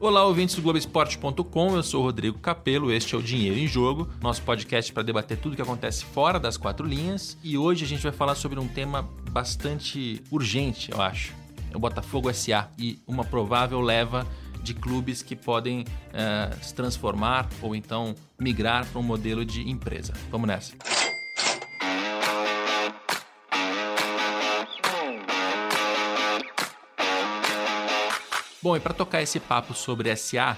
Olá, ouvintes do Globoesporte.com, eu sou Rodrigo Capello, este é o Dinheiro em Jogo, nosso podcast para debater tudo que acontece fora das quatro linhas. E hoje a gente vai falar sobre um tema bastante urgente, eu acho. É o Botafogo SA e uma provável leva de clubes que podem uh, se transformar ou então migrar para um modelo de empresa. Vamos nessa. Bom, e para tocar esse papo sobre SA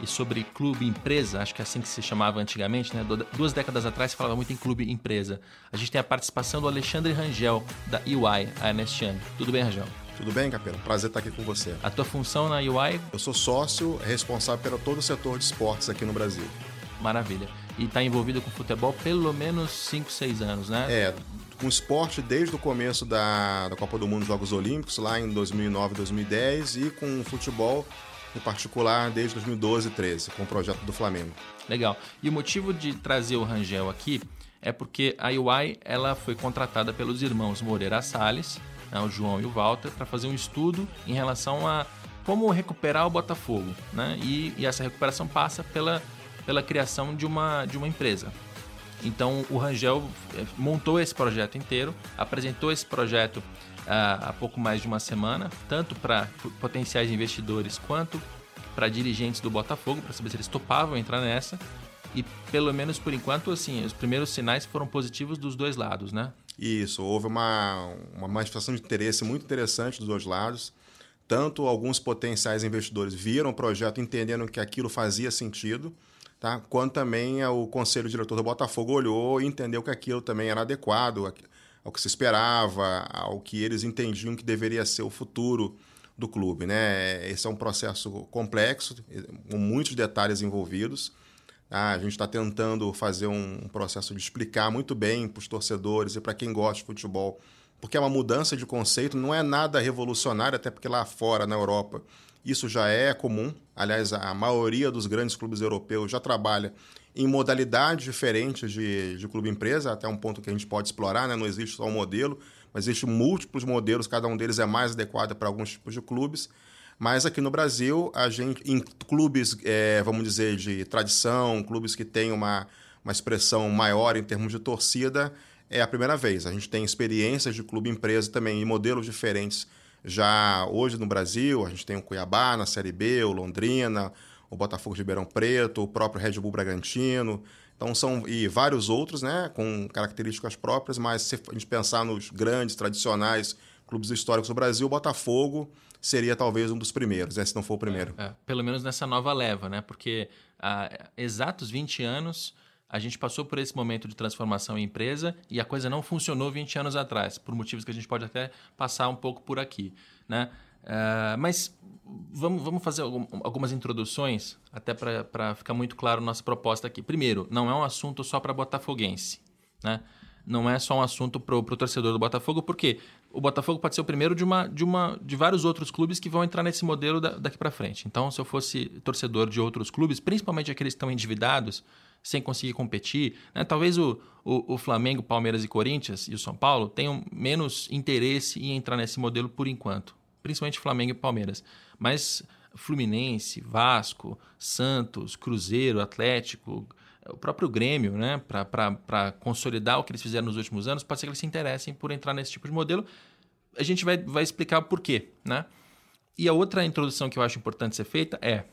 e sobre clube empresa, acho que é assim que se chamava antigamente, né? Duas décadas atrás se falava muito em clube empresa. A gente tem a participação do Alexandre Rangel, da UI, a Ernest Young. Tudo bem, Rangel? Tudo bem, Capelo? Prazer estar aqui com você. A tua função na UI? Eu sou sócio responsável pelo todo o setor de esportes aqui no Brasil. Maravilha. E está envolvido com futebol pelo menos 5, 6 anos, né? É, com esporte desde o começo da, da Copa do Mundo Jogos Olímpicos, lá em 2009, 2010, e com futebol em particular desde 2012 e 13, com o projeto do Flamengo. Legal. E o motivo de trazer o Rangel aqui é porque a UI ela foi contratada pelos irmãos Moreira Salles, né, o João e o Walter, para fazer um estudo em relação a como recuperar o Botafogo. Né? E, e essa recuperação passa pela, pela criação de uma, de uma empresa. Então o Rangel eh, montou esse projeto inteiro, apresentou esse projeto ah, há pouco mais de uma semana, tanto para potenciais investidores quanto para dirigentes do Botafogo, para saber se eles topavam entrar nessa. E pelo menos por enquanto, assim, os primeiros sinais foram positivos dos dois lados, né? Isso, houve uma, uma manifestação de interesse muito interessante dos dois lados. Tanto alguns potenciais investidores viram o projeto entendendo que aquilo fazia sentido, tá? quanto também o conselho diretor do Botafogo olhou e entendeu que aquilo também era adequado ao que se esperava, ao que eles entendiam que deveria ser o futuro do clube. Né? Esse é um processo complexo, com muitos detalhes envolvidos. Tá? A gente está tentando fazer um processo de explicar muito bem para os torcedores e para quem gosta de futebol, porque é uma mudança de conceito, não é nada revolucionário, até porque lá fora, na Europa, isso já é comum. Aliás, a maioria dos grandes clubes europeus já trabalha em modalidades diferentes de, de clube-empresa, até um ponto que a gente pode explorar, né? não existe só um modelo, mas existem múltiplos modelos, cada um deles é mais adequado para alguns tipos de clubes. Mas aqui no Brasil, a gente, em clubes, é, vamos dizer, de tradição, clubes que têm uma, uma expressão maior em termos de torcida, é a primeira vez. A gente tem experiências de clube-empresa também em modelos diferentes já hoje no Brasil, a gente tem o Cuiabá na Série B, o Londrina, o Botafogo de Ribeirão Preto, o próprio Red Bull Bragantino. Então são e vários outros, né, com características próprias, mas se a gente pensar nos grandes, tradicionais clubes históricos do Brasil, o Botafogo seria talvez um dos primeiros, né, se não for o primeiro. É, é. Pelo menos nessa nova leva, né? Porque há exatos 20 anos a gente passou por esse momento de transformação em empresa e a coisa não funcionou 20 anos atrás, por motivos que a gente pode até passar um pouco por aqui. Né? Uh, mas vamos, vamos fazer algumas introduções, até para ficar muito claro nossa proposta aqui. Primeiro, não é um assunto só para botafoguense. Né? Não é só um assunto para o torcedor do Botafogo, porque o Botafogo pode ser o primeiro de, uma, de, uma, de vários outros clubes que vão entrar nesse modelo da, daqui para frente. Então, se eu fosse torcedor de outros clubes, principalmente aqueles que estão endividados, sem conseguir competir. Né? Talvez o, o, o, Flamengo, Palmeiras e Corinthians e o São Paulo tenham menos interesse em entrar nesse modelo por enquanto, principalmente Flamengo e Palmeiras. Mas Fluminense, Vasco, Santos, Cruzeiro, Atlético, o próprio Grêmio, né? para consolidar o que eles fizeram nos últimos anos, pode ser que eles se interessem por entrar nesse tipo de modelo. A gente vai, vai explicar o porquê. Né? E a outra introdução que eu acho importante ser feita é,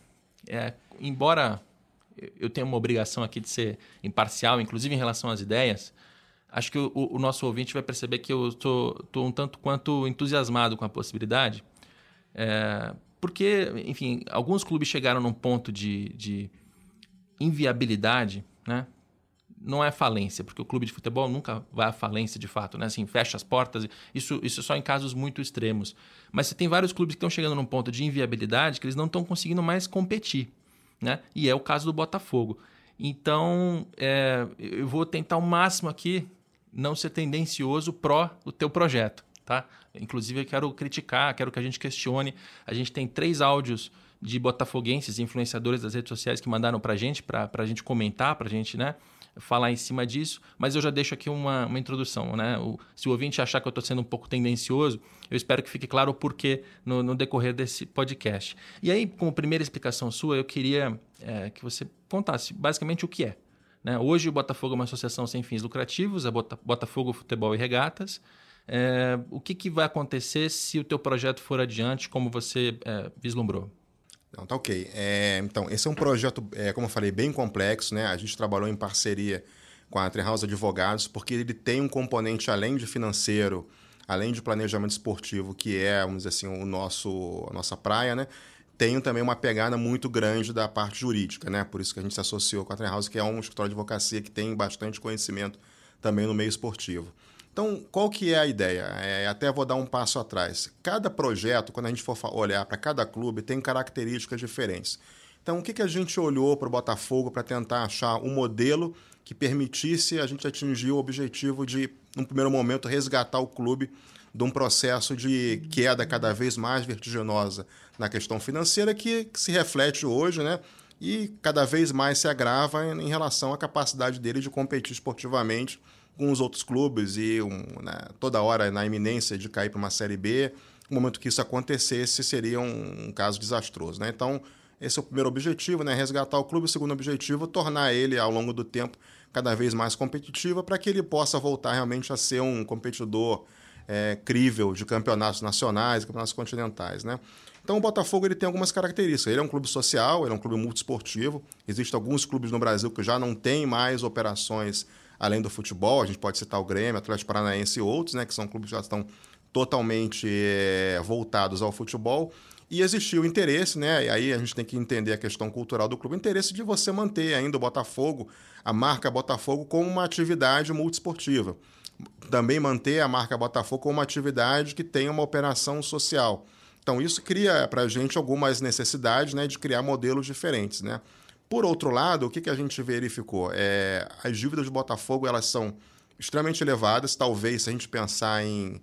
é embora eu tenho uma obrigação aqui de ser imparcial, inclusive em relação às ideias, acho que o, o nosso ouvinte vai perceber que eu estou um tanto quanto entusiasmado com a possibilidade. É, porque, enfim, alguns clubes chegaram num ponto de, de inviabilidade, né? Não é falência, porque o clube de futebol nunca vai à falência de fato, né? Assim, fecha as portas. Isso, isso só em casos muito extremos. Mas você tem vários clubes que estão chegando num ponto de inviabilidade que eles não estão conseguindo mais competir né? E é o caso do Botafogo. Então, é, eu vou tentar o máximo aqui não ser tendencioso pró o teu projeto, tá? Inclusive, eu quero criticar, quero que a gente questione. A gente tem três áudios de botafoguenses, influenciadores das redes sociais que mandaram para a gente, para a gente comentar, para a gente, né? Falar em cima disso, mas eu já deixo aqui uma, uma introdução. Né? O, se o ouvinte achar que eu estou sendo um pouco tendencioso, eu espero que fique claro o porquê no, no decorrer desse podcast. E aí, como primeira explicação sua, eu queria é, que você contasse basicamente o que é. Né? Hoje o Botafogo é uma associação sem fins lucrativos, a Botafogo Futebol e Regatas. É, o que, que vai acontecer se o teu projeto for adiante, como você é, vislumbrou? Não, tá ok. É, então, esse é um projeto, é, como eu falei, bem complexo, né? A gente trabalhou em parceria com a Trehouse Advogados, porque ele tem um componente, além de financeiro, além de planejamento esportivo, que é, vamos dizer assim, o nosso, a nossa praia, né? Tem também uma pegada muito grande da parte jurídica, né? Por isso que a gente se associou com a Trehouse, que é um escritório de advocacia que tem bastante conhecimento também no meio esportivo. Então, qual que é a ideia? É, até vou dar um passo atrás. Cada projeto, quando a gente for olhar para cada clube, tem características diferentes. Então, o que, que a gente olhou para o Botafogo para tentar achar um modelo que permitisse a gente atingir o objetivo de, num primeiro momento, resgatar o clube de um processo de queda cada vez mais vertiginosa na questão financeira que, que se reflete hoje, né? E cada vez mais se agrava em, em relação à capacidade dele de competir esportivamente com os outros clubes e um, né, toda hora na iminência de cair para uma Série B. No momento que isso acontecesse, seria um, um, caso desastroso. Né? Então, esse é o primeiro objetivo, né? resgatar o clube. O segundo objetivo, tornar ele, ao longo do tempo, cada vez mais competitivo para que ele possa voltar realmente a ser um competidor é, crível de campeonatos nacionais, campeonatos continentais. Né? Então o Botafogo ele tem algumas características. Ele é um clube social, ele é um clube multiesportivo. Existem alguns clubes no Brasil que já não têm mais operações além do futebol, a gente pode citar o Grêmio, Atlético Paranaense e outros, né, que são clubes que já estão totalmente é, voltados ao futebol. E existiu interesse, né? E aí a gente tem que entender a questão cultural do clube, o interesse de você manter ainda o Botafogo, a marca Botafogo, como uma atividade multiesportiva. Também manter a marca Botafogo como uma atividade que tenha uma operação social. Então, isso cria para a gente algumas necessidades né, de criar modelos diferentes. Né? Por outro lado, o que, que a gente verificou? É, as dívidas do Botafogo elas são extremamente elevadas. Talvez, se a gente pensar em,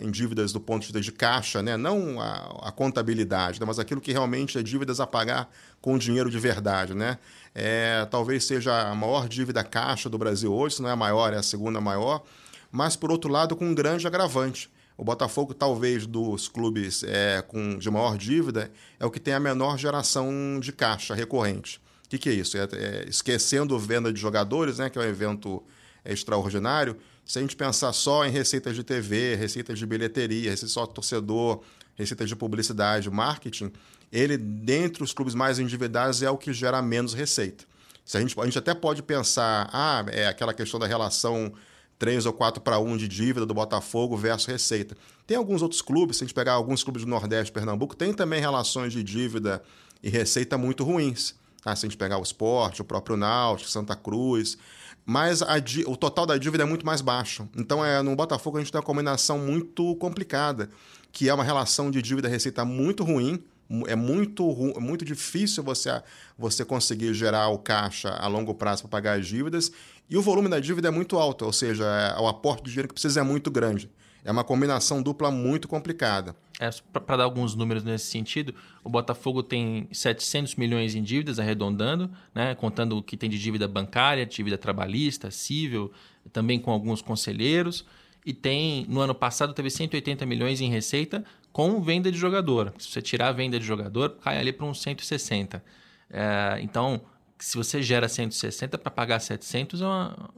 em dívidas do ponto de vista de caixa, né? não a, a contabilidade, né? mas aquilo que realmente é dívidas a pagar com dinheiro de verdade. Né? É, talvez seja a maior dívida caixa do Brasil hoje, se não é a maior, é a segunda maior. Mas, por outro lado, com um grande agravante. O Botafogo, talvez, dos clubes é, com, de maior dívida, é o que tem a menor geração de caixa recorrente. O que, que, é isso? É, é, esquecendo venda de jogadores, né, que é um evento extraordinário, se a gente pensar só em receitas de TV, receitas de bilheteria, receita só torcedor, receitas de publicidade, marketing, ele, dentre os clubes mais endividados, é o que gera menos receita. Se a, gente, a gente até pode pensar, ah, é aquela questão da relação 3 ou 4 para 1 de dívida do Botafogo versus receita. Tem alguns outros clubes, se a gente pegar alguns clubes do Nordeste, Pernambuco, tem também relações de dívida e receita muito ruins. Tá? Se a gente pegar o esporte, o próprio Náutico, Santa Cruz. Mas a, o total da dívida é muito mais baixo. Então, é, no Botafogo, a gente tem uma combinação muito complicada, que é uma relação de dívida-receita muito ruim. É muito, muito difícil você, você conseguir gerar o caixa a longo prazo para pagar as dívidas. E o volume da dívida é muito alto, ou seja, é, o aporte de dinheiro que precisa é muito grande. É uma combinação dupla muito complicada. É, Para dar alguns números nesse sentido, o Botafogo tem 700 milhões em dívidas, arredondando, né, contando o que tem de dívida bancária, dívida trabalhista, civil, também com alguns conselheiros. E tem, no ano passado, teve 180 milhões em receita com venda de jogador. Se você tirar a venda de jogador, cai ali para uns 160. É, então, se você gera 160 para pagar 700, é uma,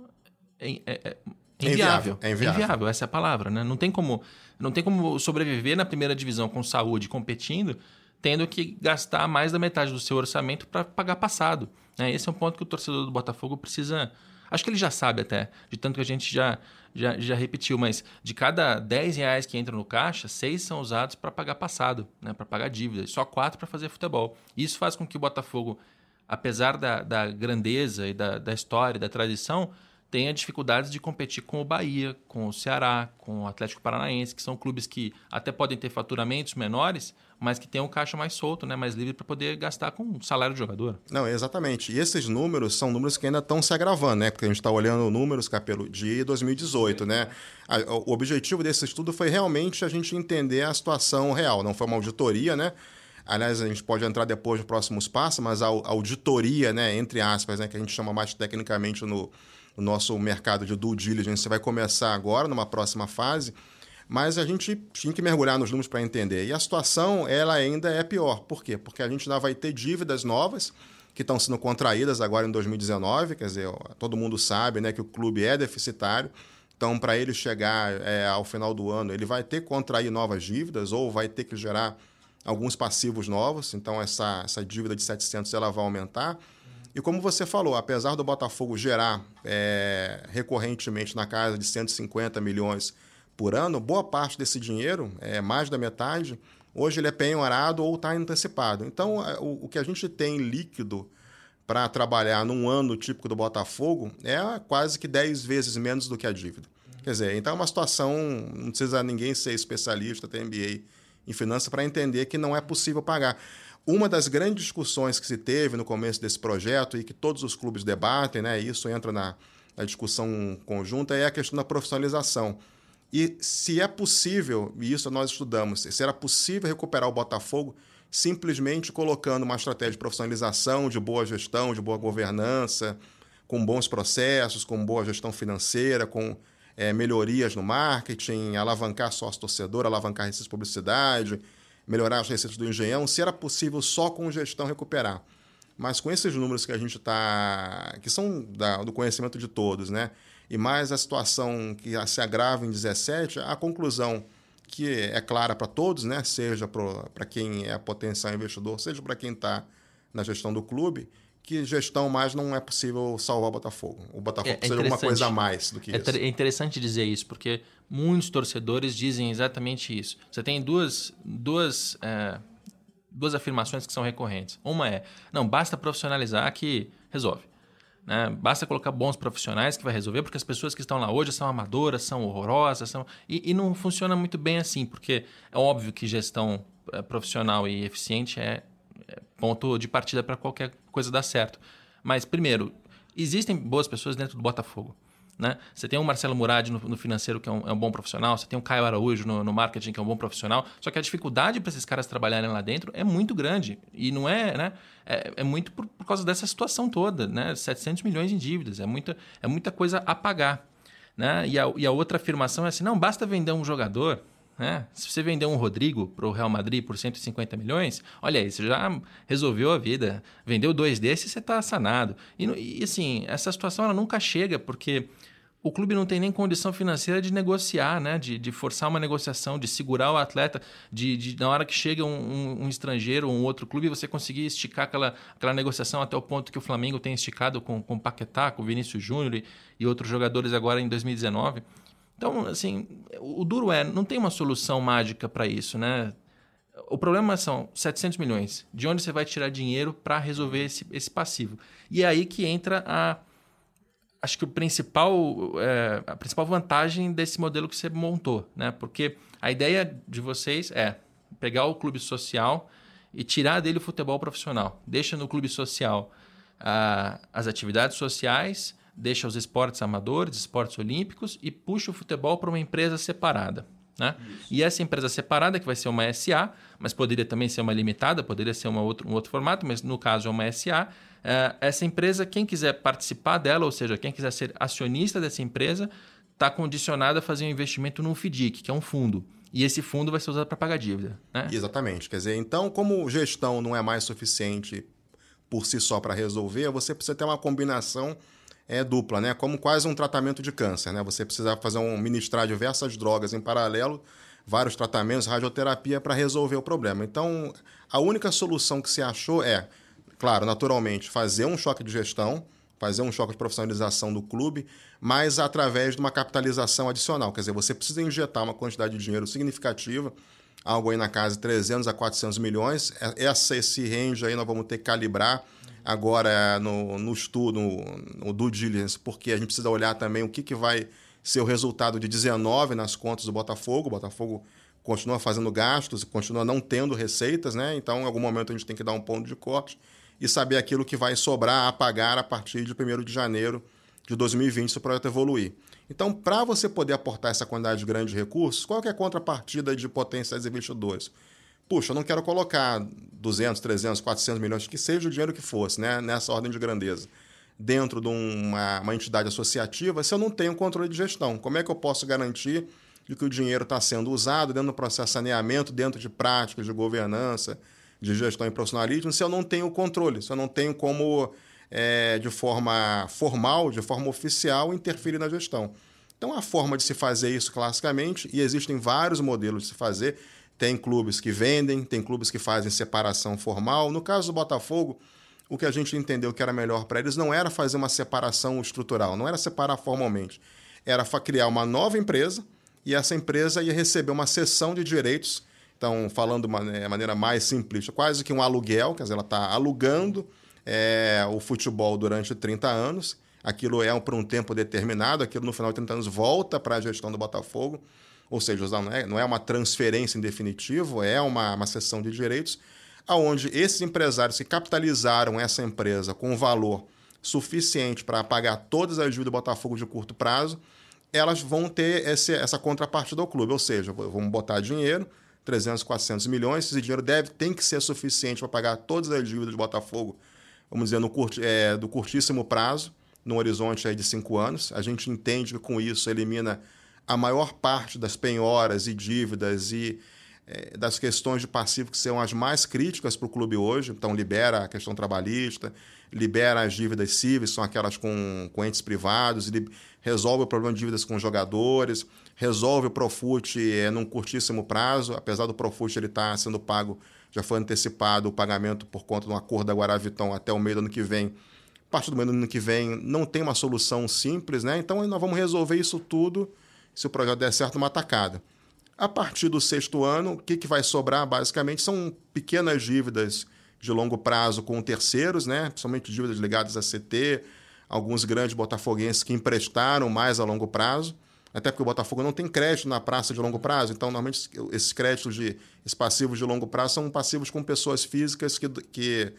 é, é, inviável. É inviável. É inviável, essa é a palavra, né? Não tem como, não tem como sobreviver na primeira divisão com saúde competindo, tendo que gastar mais da metade do seu orçamento para pagar passado. Né? Esse é um ponto que o torcedor do Botafogo precisa. Acho que ele já sabe até, de tanto que a gente já, já, já repetiu, mas de cada 10 reais que entram no caixa, 6 são usados para pagar passado, né? para pagar dívida, só 4 para fazer futebol. Isso faz com que o Botafogo, apesar da, da grandeza e da, da história, da tradição, tenha dificuldades de competir com o Bahia, com o Ceará, com o Atlético Paranaense, que são clubes que até podem ter faturamentos menores, mas que têm um caixa mais solto, né, mais livre para poder gastar com o salário do jogador. Não, exatamente. E esses números são números que ainda estão se agravando, né? Porque a gente está olhando números, Capelo, de 2018, né? O objetivo desse estudo foi realmente a gente entender a situação real, não foi uma auditoria, né? Aliás, a gente pode entrar depois nos próximos passos, mas a auditoria, né, entre aspas, né, que a gente chama mais tecnicamente no, no nosso mercado de due diligence, vai começar agora, numa próxima fase. Mas a gente tinha que mergulhar nos números para entender. E a situação ela ainda é pior. Por quê? Porque a gente ainda vai ter dívidas novas que estão sendo contraídas agora em 2019. Quer dizer, todo mundo sabe né, que o clube é deficitário. Então, para ele chegar é, ao final do ano, ele vai ter que contrair novas dívidas ou vai ter que gerar alguns passivos novos. Então, essa, essa dívida de 700 ela vai aumentar. E como você falou, apesar do Botafogo gerar é, recorrentemente na casa de 150 milhões por ano, boa parte desse dinheiro, é, mais da metade, hoje ele é penhorado ou está antecipado. Então, é, o, o, que a gente tem líquido para trabalhar num ano típico do Botafogo é quase que 10 vezes menos do que a dívida. Quer dizer, então é uma situação, não precisa ninguém ser especialista, ter MBA em finanças para entender que não é possível pagar. Uma das grandes discussões que se teve no começo desse projeto e que todos os clubes debatem, né, isso entra na, na discussão conjunta, é a questão da profissionalização. E se é possível, e isso nós estudamos, se era possível recuperar o Botafogo simplesmente colocando uma estratégia de profissionalização, de boa gestão, de boa governança, com bons processos, com boa gestão financeira, com é, melhorias no marketing, alavancar sócio-torcedor, alavancar receitas de publicidade, melhorar as receitas do engenhão, se era possível só com gestão recuperar. Mas com esses números que a gente está. que são da, do conhecimento de todos, né? e mais a situação que se agrava em 17, a conclusão que é clara para todos, né? seja para quem é potencial investidor, seja para quem está na gestão do clube, que gestão mais não é possível salvar o Botafogo. O Botafogo é, é precisa de alguma coisa a mais do que é isso. É interessante dizer isso, porque muitos torcedores dizem exatamente isso. Você tem duas, duas, é, duas afirmações que são recorrentes. Uma é, não, basta profissionalizar que resolve. Né? Basta colocar bons profissionais que vai resolver, porque as pessoas que estão lá hoje são amadoras, são horrorosas, são... E, e não funciona muito bem assim, porque é óbvio que gestão é, profissional e eficiente é, é ponto de partida para qualquer coisa dar certo. Mas, primeiro, existem boas pessoas dentro do Botafogo. Né? Você tem o Marcelo Murad no, no financeiro, que é um, é um, bom profissional, você tem o Caio Araújo no, no, marketing, que é um bom profissional, só que a dificuldade para esses caras trabalharem lá dentro é muito grande. E não é, né? É, é muito por, por, causa dessa situação toda, né? 700 milhões em dívidas, é muita, é muita coisa a pagar. Né? E, a, e a outra afirmação é assim: não, basta vender um jogador, né? Se você vender um Rodrigo para o Real Madrid por 150 milhões, olha aí, você já resolveu a vida. Vendeu dois desses, você está sanado. E, e, assim, essa situação ela nunca chega, porque o clube não tem nem condição financeira de negociar, né? de, de forçar uma negociação, de segurar o atleta, de, de na hora que chega um, um, um estrangeiro ou um outro clube, você conseguir esticar aquela, aquela negociação até o ponto que o Flamengo tem esticado com, Paquetá, com Vinícius Júnior e, e outros jogadores agora em 2019. Então, assim, o duro é, não tem uma solução mágica para isso, né? O problema são 700 milhões. De onde você vai tirar dinheiro para resolver esse, esse passivo? E é aí que entra a acho que o principal, é, a principal vantagem desse modelo que você montou, né? Porque a ideia de vocês é pegar o clube social e tirar dele o futebol profissional. Deixa no clube social ah, as atividades sociais, deixa os esportes amadores, esportes olímpicos e puxa o futebol para uma empresa separada. Né? E essa empresa separada, que vai ser uma SA, mas poderia também ser uma limitada, poderia ser uma outro, um outro formato, mas no caso é uma SA, é, essa empresa, quem quiser participar dela, ou seja, quem quiser ser acionista dessa empresa, está condicionado a fazer um investimento num FDIC, que é um fundo. E esse fundo vai ser usado para pagar dívida. Né? Exatamente. Quer dizer, então, como gestão não é mais suficiente por si só para resolver, você precisa ter uma combinação é, dupla, né? como quase um tratamento de câncer. Né? Você precisa fazer um ministrar diversas drogas em paralelo, vários tratamentos, radioterapia para resolver o problema. Então, a única solução que se achou é claro, naturalmente, fazer um choque de gestão, fazer um choque de profissionalização do clube, mas através de uma capitalização adicional. Quer dizer, você precisa injetar uma quantidade de dinheiro significativa, algo aí na casa de 300 a 400 milhões. É, essa, esse range aí nós vamos ter que calibrar agora no, no estudo, no, due diligence, porque a gente precisa olhar também o que, que vai ser o resultado de 19 nas contas do Botafogo. O Botafogo continua fazendo gastos, continua não tendo receitas, né? Então, em algum momento a gente tem que dar um ponto de corte e saber aquilo que vai sobrar a pagar a partir de 1 de janeiro de 2020 se o projeto evoluir. Então, para você poder aportar essa quantidade grande de recursos, qual é a contrapartida de potenciais investidores? puxa, eu não quero colocar 200, 300, 400 milhões, que seja o dinheiro que fosse, né, nessa ordem de grandeza, dentro de uma, uma entidade associativa, se eu não tenho controle de gestão. Como é que eu posso garantir de que o dinheiro está sendo usado dentro do processo de saneamento, dentro de práticas de governança, de gestão e profissionalismo, se eu não tenho controle, se eu não tenho como, é, de forma formal, de forma oficial, interferir na gestão. Então, a forma de se fazer isso classicamente, e existem vários modelos de se fazer, tem clubes que vendem, tem clubes que fazem separação formal. No caso do Botafogo, o que a gente entendeu que era melhor para eles não era fazer uma separação estrutural, não era separar formalmente. Era criar uma nova empresa e essa empresa ia receber uma cessão de direitos. Então, falando de né, maneira mais simplista, quase que um aluguel, quer dizer, ela está alugando é, o futebol durante 30 anos. Aquilo é por um tempo determinado, aquilo no final de 30 anos volta para a gestão do Botafogo. Ou seja, não é, não é uma transferência em definitivo, é uma, uma cessão de direitos, aonde esses empresários que capitalizaram essa empresa com valor suficiente para pagar todas as dívidas do Botafogo de curto prazo, elas vão ter esse, essa contrapartida ao clube, ou seja, vamos botar dinheiro, 300, 400 milhões, esse dinheiro deve, tem que ser suficiente para pagar todas as dívidas do Botafogo, vamos dizer, no curti, é, do curtíssimo prazo, num horizonte aí de cinco anos. A gente entende que com isso elimina a maior parte das penhoras e dívidas e é, das questões de passivo que são as mais críticas para o clube hoje. Então, libera a questão trabalhista, libera as dívidas cíveis, são aquelas com, com entes privados, resolve o problema de dívidas com jogadores, resolve o Profut é, num curtíssimo prazo, apesar do Profut ele estar tá sendo pago, já foi antecipado o pagamento por conta de um acordo da Guaravitão até o meio do ano que vem. A partir do meio do ano que vem não tem uma solução simples, né? Então nós vamos resolver isso tudo se o projeto der certo, uma tacada. A partir do sexto ano, o que, que vai sobrar, basicamente, são pequenas dívidas de longo prazo com terceiros, né? principalmente dívidas ligadas a CT, alguns grandes botafoguenses que emprestaram mais a longo prazo, até porque o Botafogo não tem crédito na praça de longo prazo, então normalmente esses créditos de esses passivos de longo prazo são passivos com pessoas físicas que, que,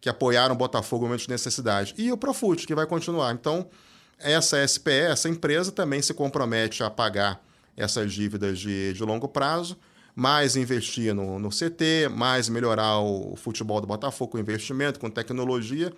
que apoiaram o Botafogo no momento de necessidade. E o Profut, que vai continuar. Então, essa SPE, essa empresa, também se compromete a pagar essas dívidas de, de longo prazo, mais investir no, no CT, mais melhorar o futebol do Botafogo com investimento, com tecnologia.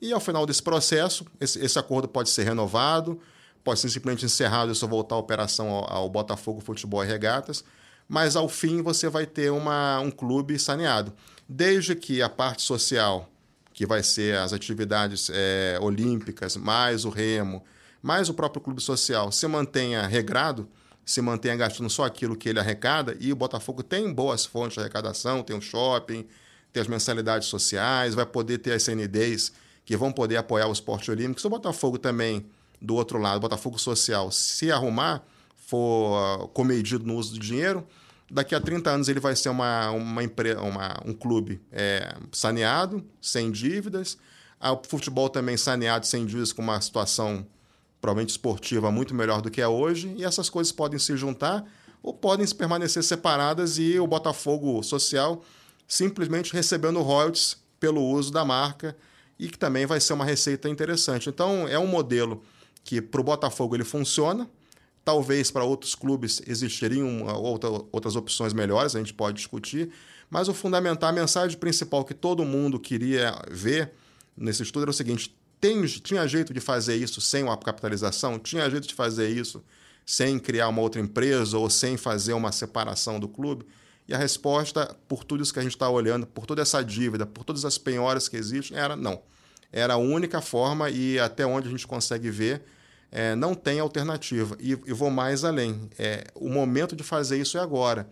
E ao final desse processo, esse, esse acordo pode ser renovado, pode ser simplesmente encerrado e só voltar a operação ao, ao, Botafogo Futebol e Regatas, mas ao fim você vai ter uma, um clube saneado. Desde que a parte social que vai ser as atividades é, olímpicas, mais o remo, mais o próprio clube social, se mantenha regrado, se mantenha gastando só aquilo que ele arrecada, e o Botafogo tem boas fontes de arrecadação, tem o shopping, tem as mensalidades sociais, vai poder ter as CNDs que vão poder apoiar o esporte olímpico. Se o Botafogo também, do outro lado, Botafogo social, se arrumar, for comedido no uso do dinheiro, daqui a 30 anos ele vai ser uma, uma, uma um clube é, saneado, sem dívidas, o futebol também saneado, sem dívidas, com uma situação provavelmente esportiva muito melhor do que é hoje, e essas coisas podem se juntar ou podem permanecer separadas e o Botafogo Social simplesmente recebendo royalties pelo uso da marca e que também vai ser uma receita interessante. Então, é um modelo que para o Botafogo ele funciona, Talvez para outros clubes existiriam outra, outras opções melhores, a gente pode discutir, mas o fundamental, a mensagem principal que todo mundo queria ver nesse estudo era o seguinte: tem, tinha jeito de fazer isso sem uma capitalização? Tinha jeito de fazer isso sem criar uma outra empresa ou sem fazer uma separação do clube? E a resposta, por tudo isso que a gente está olhando, por toda essa dívida, por todas as penhoras que existem, era não. Era a única forma e até onde a gente consegue ver, é, não tem alternativa. E, e vou mais além. É, o momento de fazer isso é agora.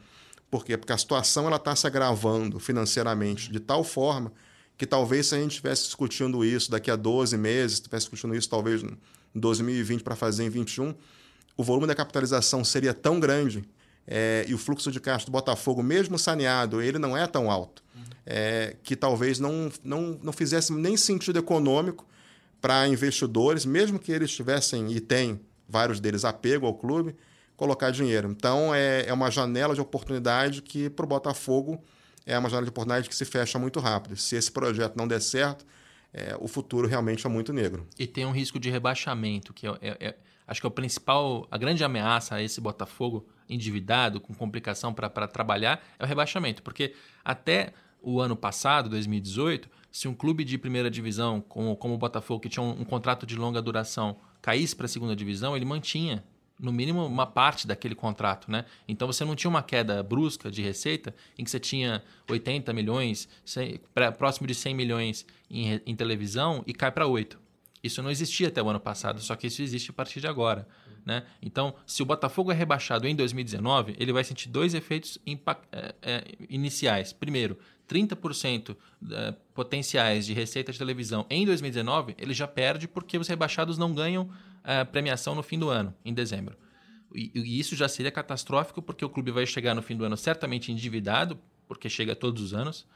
Por quê? Porque a situação ela está se agravando financeiramente de tal forma que talvez se a gente estivesse discutindo isso daqui a 12 meses, estivesse discutindo isso talvez em 2020 para fazer em 2021, o volume da capitalização seria tão grande é, e o fluxo de caixa do Botafogo, mesmo saneado, ele não é tão alto, é, que talvez não, não, não fizesse nem sentido econômico para investidores, mesmo que eles tivessem e têm vários deles apego ao clube, colocar dinheiro. Então é, é uma janela de oportunidade que para o Botafogo é uma janela de oportunidade que se fecha muito rápido. Se esse projeto não der certo, é, o futuro realmente é muito negro. E tem um risco de rebaixamento, que é, é, é acho que é o principal, a grande ameaça a esse Botafogo endividado, com complicação para trabalhar, é o rebaixamento. Porque até o ano passado, 2018, se um clube de primeira divisão, como, como o Botafogo, que tinha um, um contrato de longa duração, caísse para a segunda divisão, ele mantinha no mínimo uma parte daquele contrato, né? Então você não tinha uma queda brusca de receita em que você tinha 80 milhões, 100, próximo de 100 milhões em, em televisão e cai para 8. Isso não existia até o ano passado, só que isso existe a partir de agora. Né? Então, se o Botafogo é rebaixado em 2019, ele vai sentir dois efeitos é, é, iniciais. Primeiro, 30% é, potenciais de receita de televisão em 2019, ele já perde porque os rebaixados não ganham a premiação no fim do ano, em dezembro. E, e, isso já seria catastrófico, porque o clube vai chegar no fim do ano certamente endividado, porque chega todos os anos,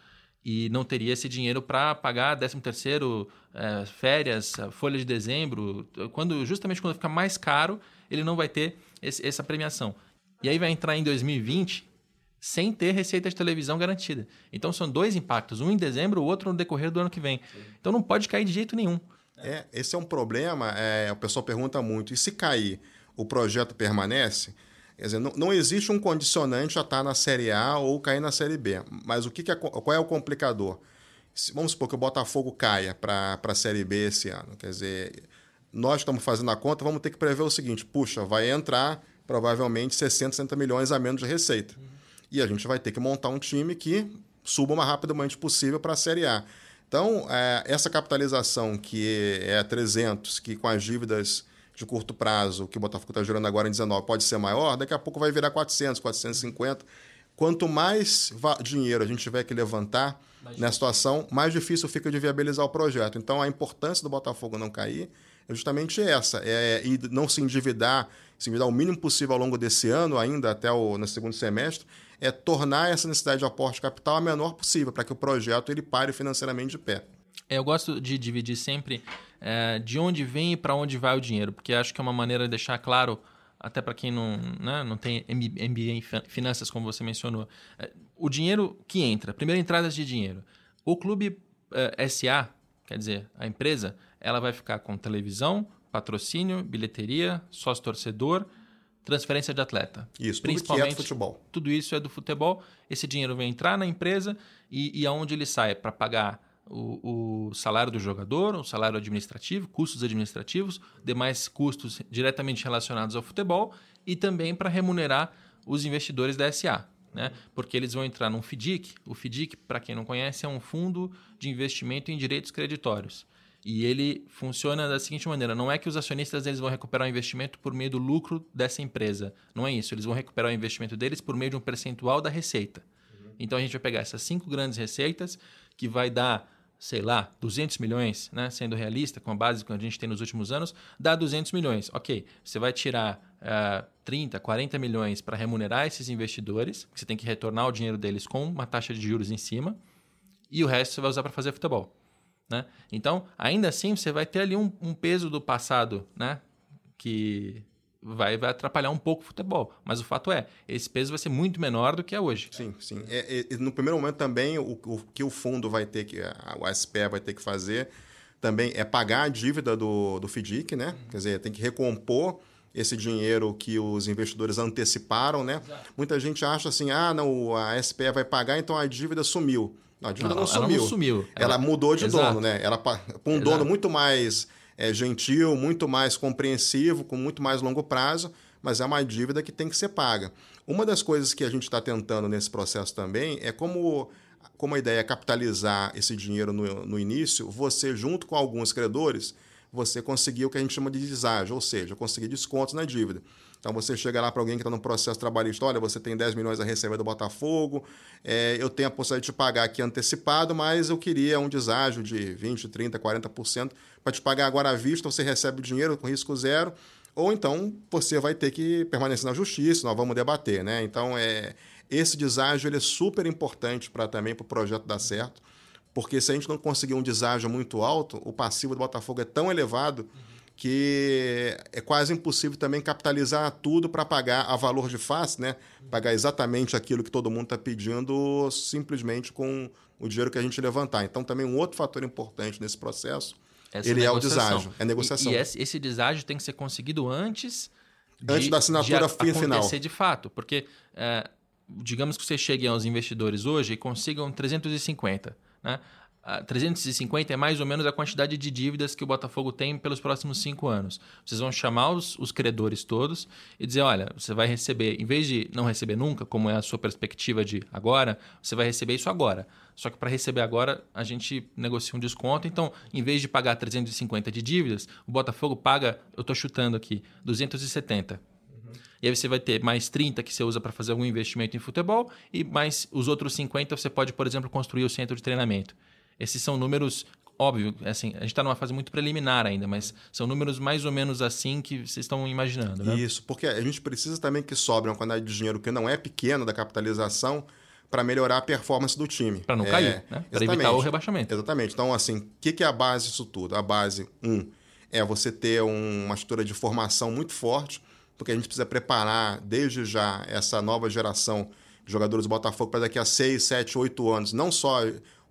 e não teria esse dinheiro para pagar 13 terceiro, é, férias, folha de dezembro. quando Justamente quando fica mais caro, ele não vai ter esse, essa premiação. E aí vai entrar em 2020 sem ter receita de televisão garantida. Então são dois impactos, um em dezembro, o outro no decorrer do ano que vem. Então não pode cair de jeito nenhum. É, esse é um problema, é, o pessoal pergunta muito, e se cair, o projeto permanece? Quer dizer, não, não existe um condicionante a estar na Série A ou cair na Série B. Mas o que, que é, qual é o complicador? Vamos supor que o Botafogo caia para a Série B esse ano. Quer dizer, nós estamos fazendo a conta, vamos ter que prever o seguinte: puxa, vai entrar provavelmente 60, 60 milhões a menos de receita. Uhum. E a gente vai ter que montar um time que suba o mais rapidamente possível para a Série A. Então, é, essa capitalização que é 300, que com as dívidas de curto prazo, que o Botafogo está gerando agora em 19, pode ser maior, daqui a pouco vai virar 400, 450. Quanto mais dinheiro a gente tiver que levantar mais nessa situação, mais difícil fica de viabilizar o projeto. Então, a importância do Botafogo não cair é justamente essa, é, e não se endividar, se endividar o mínimo possível ao longo desse ano, ainda até o no segundo semestre, é tornar essa necessidade de aporte de capital a menor possível, para que o projeto ele pare financeiramente de pé. É, eu gosto de dividir sempre é, de onde vem e para onde vai o dinheiro, porque acho que é uma maneira de deixar claro, até para quem não, né, não tem MBA em finanças, como você mencionou, é, o dinheiro que entra, primeiro entradas de dinheiro. O clube é, SA, quer dizer, a empresa, ela vai ficar com televisão, patrocínio, bilheteria, sócio-torcedor, transferência de atleta. Isso, principalmente tudo é do futebol. Tudo isso é do futebol. Esse dinheiro vai entrar na empresa e, e aonde ele sai para pagar o, o, salário do jogador, o salário administrativo, custos administrativos, demais custos diretamente relacionados ao futebol e também para remunerar os investidores da SA. Né? Porque eles vão entrar num FDIC. O FDIC, para quem não conhece, é um fundo de investimento em direitos creditórios. E ele funciona da seguinte maneira: não é que os acionistas eles vão recuperar o investimento por meio do lucro dessa empresa. Não é isso. Eles vão recuperar o investimento deles por meio de um percentual da receita. Uhum. Então a gente vai pegar essas cinco grandes receitas, que vai dar, sei lá, 200 milhões, né? sendo realista, com a base que a gente tem nos últimos anos, dá 200 milhões. Ok, você vai tirar uh, 30, 40 milhões para remunerar esses investidores, você tem que retornar o dinheiro deles com uma taxa de juros em cima, e o resto você vai usar para fazer futebol. Né? Então, ainda assim, você vai ter ali um, um peso do passado né? que vai, vai atrapalhar um pouco o futebol. Mas o fato é, esse peso vai ser muito menor do que é hoje. Sim, sim. É, é, no primeiro momento também, o, o, que o fundo vai ter que, o SPE vai ter que fazer também é pagar a dívida do, do FDIC, né? Uhum. Quer dizer, tem que recompor esse dinheiro que os investidores anteciparam, né? Exato. Muita gente acha assim, ah, não, a SPE vai pagar, então a dívida sumiu. Não, a dívida não, não sumiu. Ela, não sumiu. ela, ela mudou de Exato. dono, né? Ela para um Exato. dono muito mais é, gentil, muito mais compreensivo, com muito mais longo prazo, mas é uma dívida que tem que ser paga. Uma das coisas que a gente está tentando nesse processo também é como, como a ideia é capitalizar esse dinheiro no, no início, você, junto com alguns credores, você conseguir o que a gente chama de deságio, ou seja, conseguir descontos na dívida. Então você chega lá para alguém que está no processo trabalhista, olha, você tem 10 milhões a receber do Botafogo, é, eu tenho a possibilidade de te pagar aqui antecipado, mas eu queria um deságio de 20, 30, 40% para te pagar agora à vista, você recebe o dinheiro com risco zero, ou então você vai ter que permanecer na justiça, nós vamos debater, né? Então é esse deságio ele é super importante para também para o projeto dar certo, porque se a gente não conseguir um deságio muito alto, o passivo do Botafogo é tão elevado uhum que é quase impossível também capitalizar tudo para pagar a valor de face, né? Pagar exatamente aquilo que todo mundo está pedindo simplesmente com o dinheiro que a gente levantar. Então, também um outro fator importante nesse processo essa ele negociação. é o deságio, é negociação. E, e esse, esse deságio tem que ser conseguido antes de, Antes da assinatura de fim final. acontecer de fato, porque é, digamos que você chegue aos investidores hoje e consigam 350, né? Ah, 350 é mais ou menos a quantidade de dívidas que o Botafogo tem pelos próximos cinco anos. Vocês vão chamar os, os credores todos e dizer: olha, você vai receber, em vez de não receber nunca, como é a sua perspectiva de agora, você vai receber isso agora. Só que para receber agora, a gente negocia um desconto. Então, em vez de pagar 350 de dívidas, o Botafogo paga, eu estou chutando aqui, 270. E aí você vai ter mais 30 que você usa para fazer algum investimento em futebol e mais os outros 50 você pode, por exemplo, construir o centro de treinamento. Esses são números, óbvio, assim, a gente está numa fase muito preliminar ainda, mas são números mais ou menos assim que vocês estão imaginando, né? Isso, porque a gente precisa também que sobre uma quantidade de dinheiro que não é pequena da capitalização para melhorar a performance do time. Para não É, cair, né? Para evitar o rebaixamento. Exatamente. Então, assim, o que, que é a base disso tudo? A base, um, é você ter um- uma estrutura de formação muito forte, porque a gente precisa preparar desde já essa nova geração de jogadores do Botafogo para daqui a 6, 7, 8 anos. Não só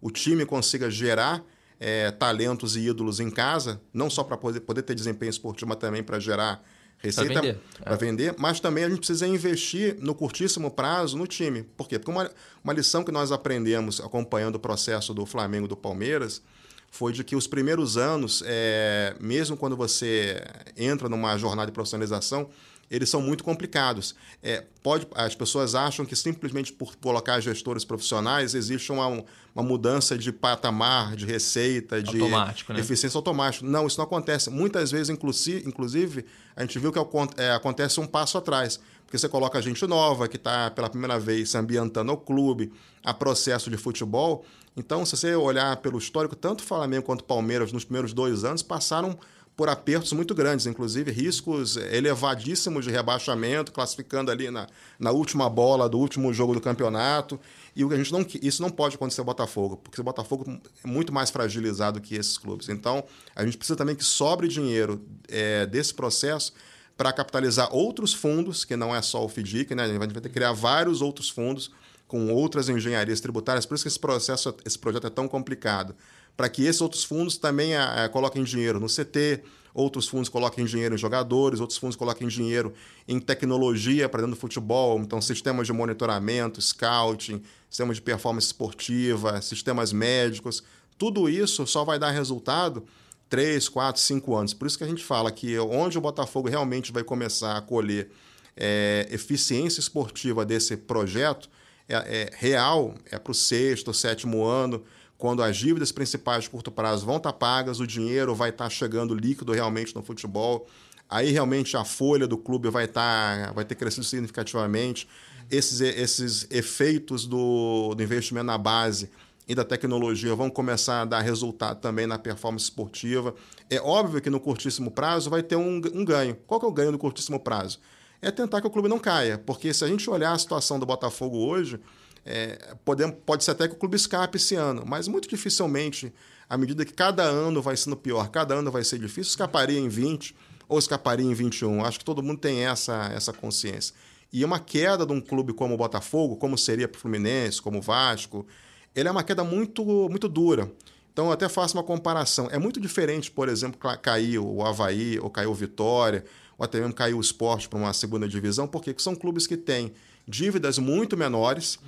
o time consiga gerar é, talentos e ídolos em casa, não só para poder, poder ter desempenho esportivo, mas também para gerar receita vender. para vender, mas também a gente precisa investir no curtíssimo prazo no time. Por quê? Porque uma, uma lição que nós aprendemos acompanhando o processo do Flamengo do Palmeiras foi de que os primeiros anos, é, mesmo quando você entra numa jornada de profissionalização, eles são muito complicados. É, pode, as pessoas acham que simplesmente por colocar gestores profissionais existe uma, uma mudança de patamar, de receita, de Automático, né? eficiência automática. Não, isso não acontece. Muitas vezes, inclusive, a gente viu que é, acontece um passo atrás. Porque você coloca gente nova que está pela primeira vez se ambientando ao clube, a processo de futebol. Então, se você olhar pelo histórico, tanto o Flamengo quanto o Palmeiras nos primeiros dois anos passaram por apertos muito grandes, inclusive riscos elevadíssimos de rebaixamento, classificando ali na, na última bola do último jogo do campeonato. E o que a gente não, isso não pode acontecer ao Botafogo, porque o Botafogo é muito mais fragilizado que esses clubes. Então, a gente precisa também que sobre dinheiro é, desse processo para capitalizar outros fundos, que não é só o FDIC, né? A gente vai ter que criar vários outros fundos com outras engenharias tributárias. Por isso que esse processo, esse projeto é tão complicado. Para que esses outros fundos também eh, coloquem dinheiro no CT, outros fundos coloquem dinheiro em jogadores, outros fundos coloquem dinheiro em tecnologia para dentro do futebol, então sistemas de monitoramento, scouting, sistemas de performance esportiva, sistemas médicos. Tudo isso só vai dar resultado três, quatro, cinco anos. Por isso que a gente fala que onde o Botafogo realmente vai começar a colher é, eficiência esportiva desse projeto é, é real, é para o sexto, sétimo ano, quando as dívidas principais de curto prazo vão estar pagas, o dinheiro vai estar chegando líquido realmente no futebol. Aí realmente a folha do clube vai estar, vai ter crescido significativamente. Esses, esses efeitos do, do investimento na base e da tecnologia vão começar a dar resultado também na performance esportiva. É óbvio que no curtíssimo prazo vai ter um, um ganho. Qual que é o ganho no curtíssimo prazo? É tentar que o clube não caia, porque se a gente olhar a situação do Botafogo hoje, é, pode, pode ser até que o clube escape esse ano, mas muito dificilmente, à medida que cada ano vai sendo pior, cada ano vai ser difícil, escaparia em 20 ou escaparia em 21. Acho que todo mundo tem essa, essa consciência. E uma queda de um clube como o Botafogo, como seria para o Fluminense, como o Vasco, ele é uma queda muito, muito dura. Então, eu até faço uma comparação. É muito diferente, por exemplo, cair o Havaí ou cair o Vitória, ou até mesmo cair o esporte para uma segunda divisão, porque são clubes que têm dívidas muito menores,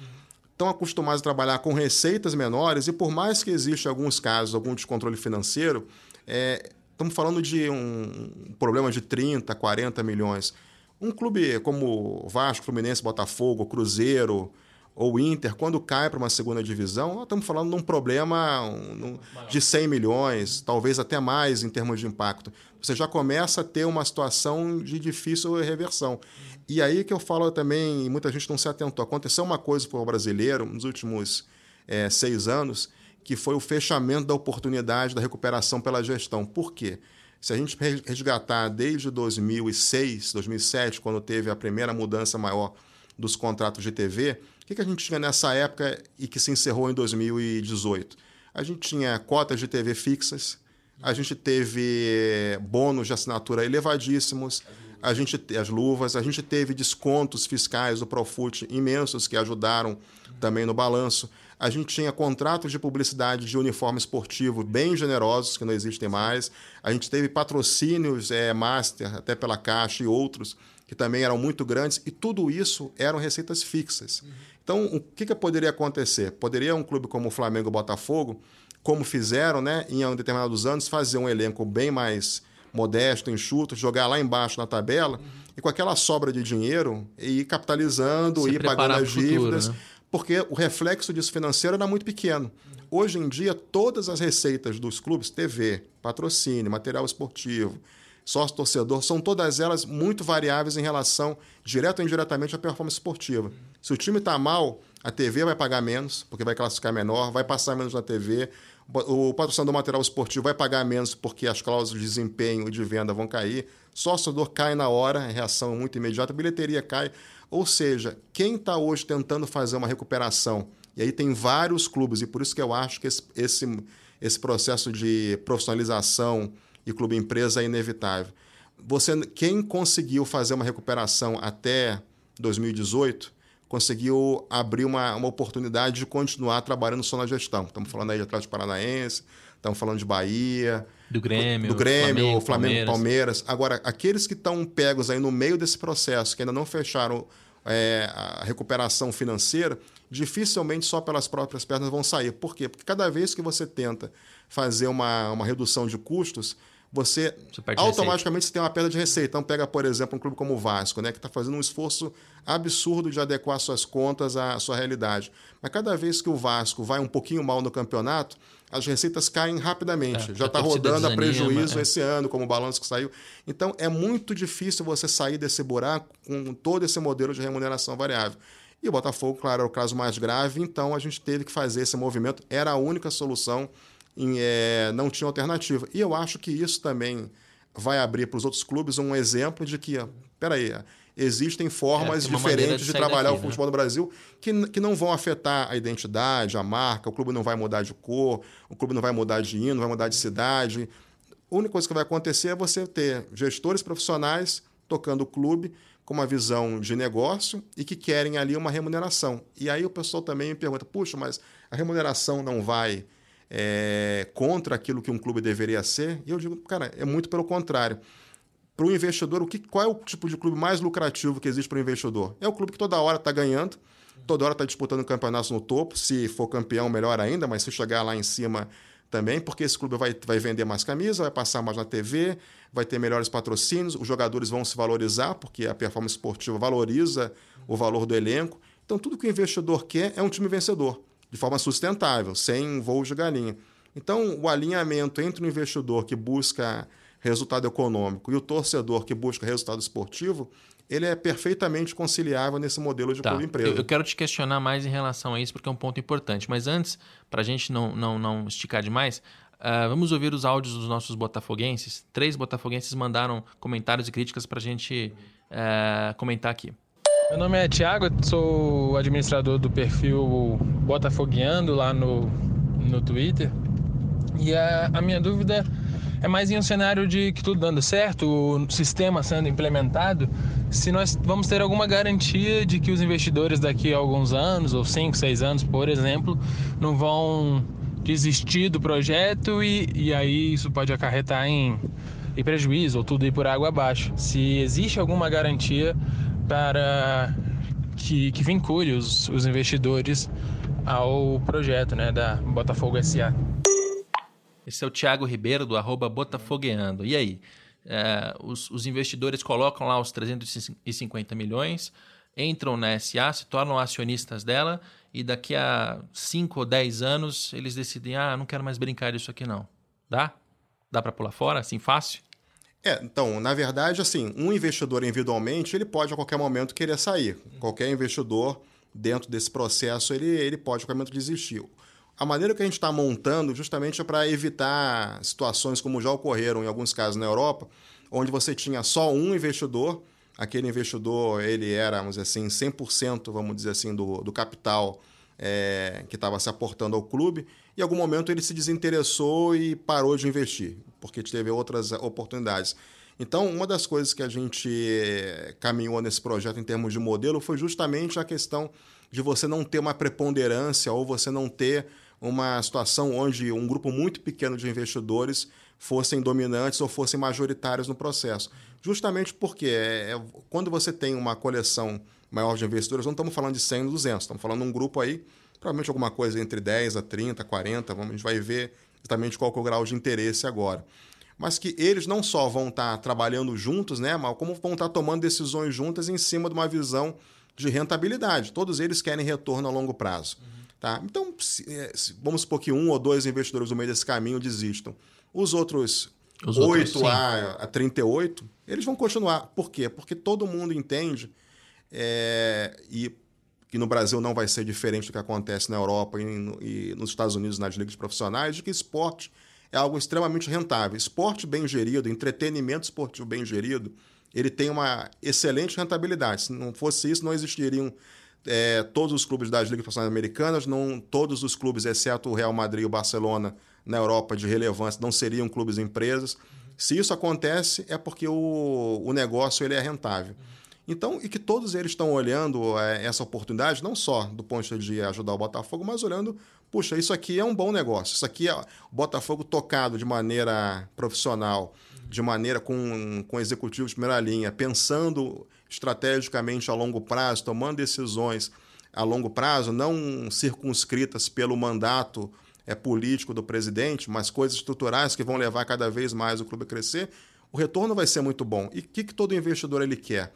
estão acostumados a trabalhar com receitas menores, e por mais que exista alguns casos, algum descontrole financeiro, é, estamos falando de um problema de 30, 40 milhões. Um clube como Vasco, Fluminense, Botafogo, Cruzeiro, ou Inter, quando cai para uma segunda divisão, estamos falando de um problema um, de 100 milhões, talvez até mais em termos de impacto. Você já começa a ter uma situação de difícil reversão. E aí que eu falo também, muita gente não se atentou, aconteceu uma coisa para o brasileiro nos últimos é, seis anos, que foi o fechamento da oportunidade da recuperação pela gestão. Por quê? Se a gente resgatar desde 2006, 2007, quando teve a primeira mudança maior dos contratos de TV, o que a gente tinha nessa época e que se encerrou em 2018? A gente tinha cotas de TV fixas, a gente teve bônus de assinatura elevadíssimos, a gente as luvas, a gente teve descontos fiscais do Profut imensos que ajudaram também no balanço. A gente tinha contratos de publicidade de uniforme esportivo bem generosos, que não existem mais. A gente teve patrocínios é, master, até pela Caixa e outros, que também eram muito grandes, e tudo isso eram receitas fixas. Então, o que, que poderia acontecer? Poderia um clube como o Flamengo Botafogo, como fizeram né, em determinados anos, fazer um elenco bem mais modesto, enxuto, jogar lá embaixo na tabela, uhum. e com aquela sobra de dinheiro, ir capitalizando, Se ir pagando as dívidas. Futuro, né? porque o reflexo disso financeiro era muito pequeno. Hoje em dia, todas as receitas dos clubes, TV, patrocínio, material esportivo, sócio torcedor, são todas elas muito variáveis em relação, direto ou indiretamente, à performance esportiva. Se o time está mal, a TV vai pagar menos, porque vai classificar menor, vai passar menos na TV, o patrocinador material esportivo vai pagar menos porque as cláusulas de desempenho e de venda vão cair, sócio torcedor cai na hora, reação muito imediata, bilheteria cai. Ou seja, quem está hoje tentando fazer uma recuperação, e aí tem vários clubes, e por isso que eu acho que esse, esse, esse processo de profissionalização e clube-empresa é inevitável. Você, quem conseguiu fazer uma recuperação até 2018 conseguiu abrir uma, uma oportunidade de continuar trabalhando só na gestão. Estamos falando aí de Atlético Paranaense, estamos falando de Bahia, do Grêmio, do Grêmio, Flamengo, Flamengo Palmeiras. Palmeiras. Agora, aqueles que estão pegos aí no meio desse processo, que ainda não fecharam é, a recuperação financeira, dificilmente só pelas próprias pernas vão sair. Por quê? Porque cada vez que você tenta fazer uma, uma redução de custos, você, você automaticamente você tem uma perda de receita. Então, pega, por exemplo, um clube como o Vasco, né, que está fazendo um esforço absurdo de adequar suas contas à sua realidade. Mas cada vez que o Vasco vai um pouquinho mal no campeonato, as receitas caem rapidamente. É, Já está rodando a prejuízo é. esse ano, como o balanço que saiu. Então, é muito difícil você sair desse buraco com todo esse modelo de remuneração variável. E o Botafogo, claro, era o caso mais grave, então a gente teve que fazer esse movimento. Era a única solução em, é, não tinha alternativa. E eu acho que isso também vai abrir para os outros clubes um exemplo de que, peraí, existem formas é, diferentes de, de trabalhar daqui, o futebol né? no Brasil que, que não vão afetar a identidade, a marca, o clube não vai mudar de cor, o clube não vai mudar de hino, vai mudar de cidade. A única coisa que vai acontecer é você ter gestores profissionais tocando o clube com uma visão de negócio e que querem ali uma remuneração. E aí o pessoal também me pergunta, puxa, mas a remuneração não vai é, contra aquilo que um clube deveria ser. E eu digo, cara, é muito pelo contrário. Para o investidor, o que, qual é o tipo de clube mais lucrativo que existe para o investidor? É o clube que toda hora está ganhando, toda hora está disputando campeonatos no topo. Se for campeão, melhor ainda, mas se chegar lá em cima também, porque esse clube vai, vai vender mais camisa, vai passar mais na TV, vai ter melhores patrocínios, os jogadores vão se valorizar, porque a performance esportiva valoriza o valor do elenco. Então, tudo que o investidor quer é um time vencedor de forma sustentável, sem voos de galinha. Então, o alinhamento entre o investidor que busca resultado econômico e o torcedor que busca resultado esportivo, ele é perfeitamente conciliável nesse modelo de tá. clube empresa. Eu, quero te questionar mais em relação a isso, porque é um ponto importante. Mas antes, para a gente não, não, não esticar demais, uh, vamos ouvir os áudios dos nossos botafoguenses. Três botafoguenses mandaram comentários e críticas para a gente uh, comentar aqui. Meu nome é Thiago, sou administrador do perfil Botafogueando lá no, no Twitter. E a, a minha dúvida é mais em um cenário de que tudo dando certo, o sistema sendo implementado, se nós vamos ter alguma garantia de que os investidores daqui a alguns anos, ou 5, 6 anos, por exemplo, não vão desistir do projeto e, e aí isso pode acarretar em, em prejuízo ou tudo ir por água abaixo. Se existe alguma garantia para que, que vincule os, os investidores ao projeto né, da Botafogo SA. Esse é o Thiago Ribeiro, do arroba Botafogueando. E aí? É, os, os, investidores colocam lá os 350 milhões, entram na SA, se tornam acionistas dela e daqui a 5 ou 10 anos eles decidem, ah, não quero mais brincar disso aqui não. Dá? Dá para pular fora, assim, fácil? É, então, na verdade, assim, um investidor individualmente, ele pode a qualquer momento querer sair. Qualquer investidor dentro desse processo, ele, ele pode a qualquer momento desistir. A maneira que a gente está montando justamente é para evitar situações como já ocorreram em alguns casos na Europa, onde você tinha só um investidor, aquele investidor ele era, vamos dizer assim, 100%, vamos dizer assim, do, do capital é, que estava se aportando ao clube, e em algum momento ele se desinteressou e parou de investir, porque teve outras oportunidades. Então, uma das coisas que a gente eh, caminhou nesse projeto em termos de modelo foi justamente a questão de você não ter uma preponderância ou você não ter uma situação onde um grupo muito pequeno de investidores fossem dominantes ou fossem majoritários no processo. Justamente porque é, quando você tem uma coleção maior de investidores, não estamos falando de 100, 200, estamos falando de um grupo aí, provavelmente alguma coisa entre 10 a 30, 40, vamos, a gente vai ver exatamente qual é o grau de interesse agora. Mas que eles não só vão estar trabalhando juntos, né, mas como vão estar tomando decisões juntas em cima de uma visão de rentabilidade. Todos eles querem retorno a longo prazo. Uhum. Tá? Então, se, é, se, vamos supor que um ou dois investidores no meio desse caminho desistam. Os outros Os 8 outros, a, a 38, eles vão continuar. Por quê? Porque todo mundo entende, é, e que no Brasil não vai ser diferente do que acontece na Europa e, e nos Estados Unidos nas ligas profissionais, de que esporte é algo extremamente rentável. Esporte bem gerido, entretenimento esportivo bem gerido, ele tem uma excelente rentabilidade. Se não fosse isso, não existiriam é, todos os clubes das ligas profissionais americanas, não todos os clubes, exceto o Real Madrid e o Barcelona, na Europa de relevância, não seriam clubes empresas. Se isso acontece, é porque o, o negócio ele é rentável. Então, e que todos eles estão olhando é, essa oportunidade, não só do ponto de ajudar o Botafogo, mas olhando, puxa, isso aqui é um bom negócio. Isso aqui é o Botafogo tocado de maneira profissional, de maneira com, com executivos de primeira linha, pensando estrategicamente a longo prazo, tomando decisões a longo prazo, não circunscritas pelo mandato é, político do presidente, mas coisas estruturais que vão levar cada vez mais o clube a crescer, o retorno vai ser muito bom. E o que, que todo investidor ele quer?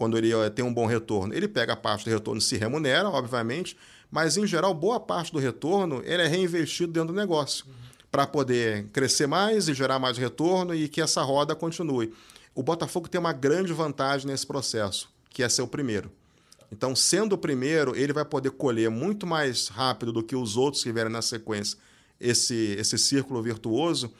Quando ele tem um bom retorno, ele pega a parte do retorno, se remunera, obviamente, mas em geral, boa parte do retorno ele é reinvestido dentro do negócio uhum. para poder crescer mais e gerar mais retorno e que essa roda continue. O Botafogo tem uma grande vantagem nesse processo, que é ser o primeiro. Então, sendo o primeiro, ele vai poder colher muito mais rápido do que os outros que vierem na sequência esse, esse círculo virtuoso.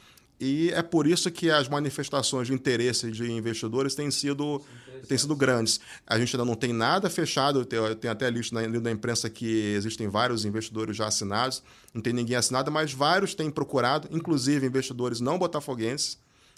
E é por isso que as manifestações de interesse de investidores têm sido, têm sido grandes. A gente ainda não tem nada fechado, eu tenho até listo na, na imprensa que existem vários investidores já assinados, não tem ninguém assinado, mas vários têm procurado, inclusive investidores não botafoguenses,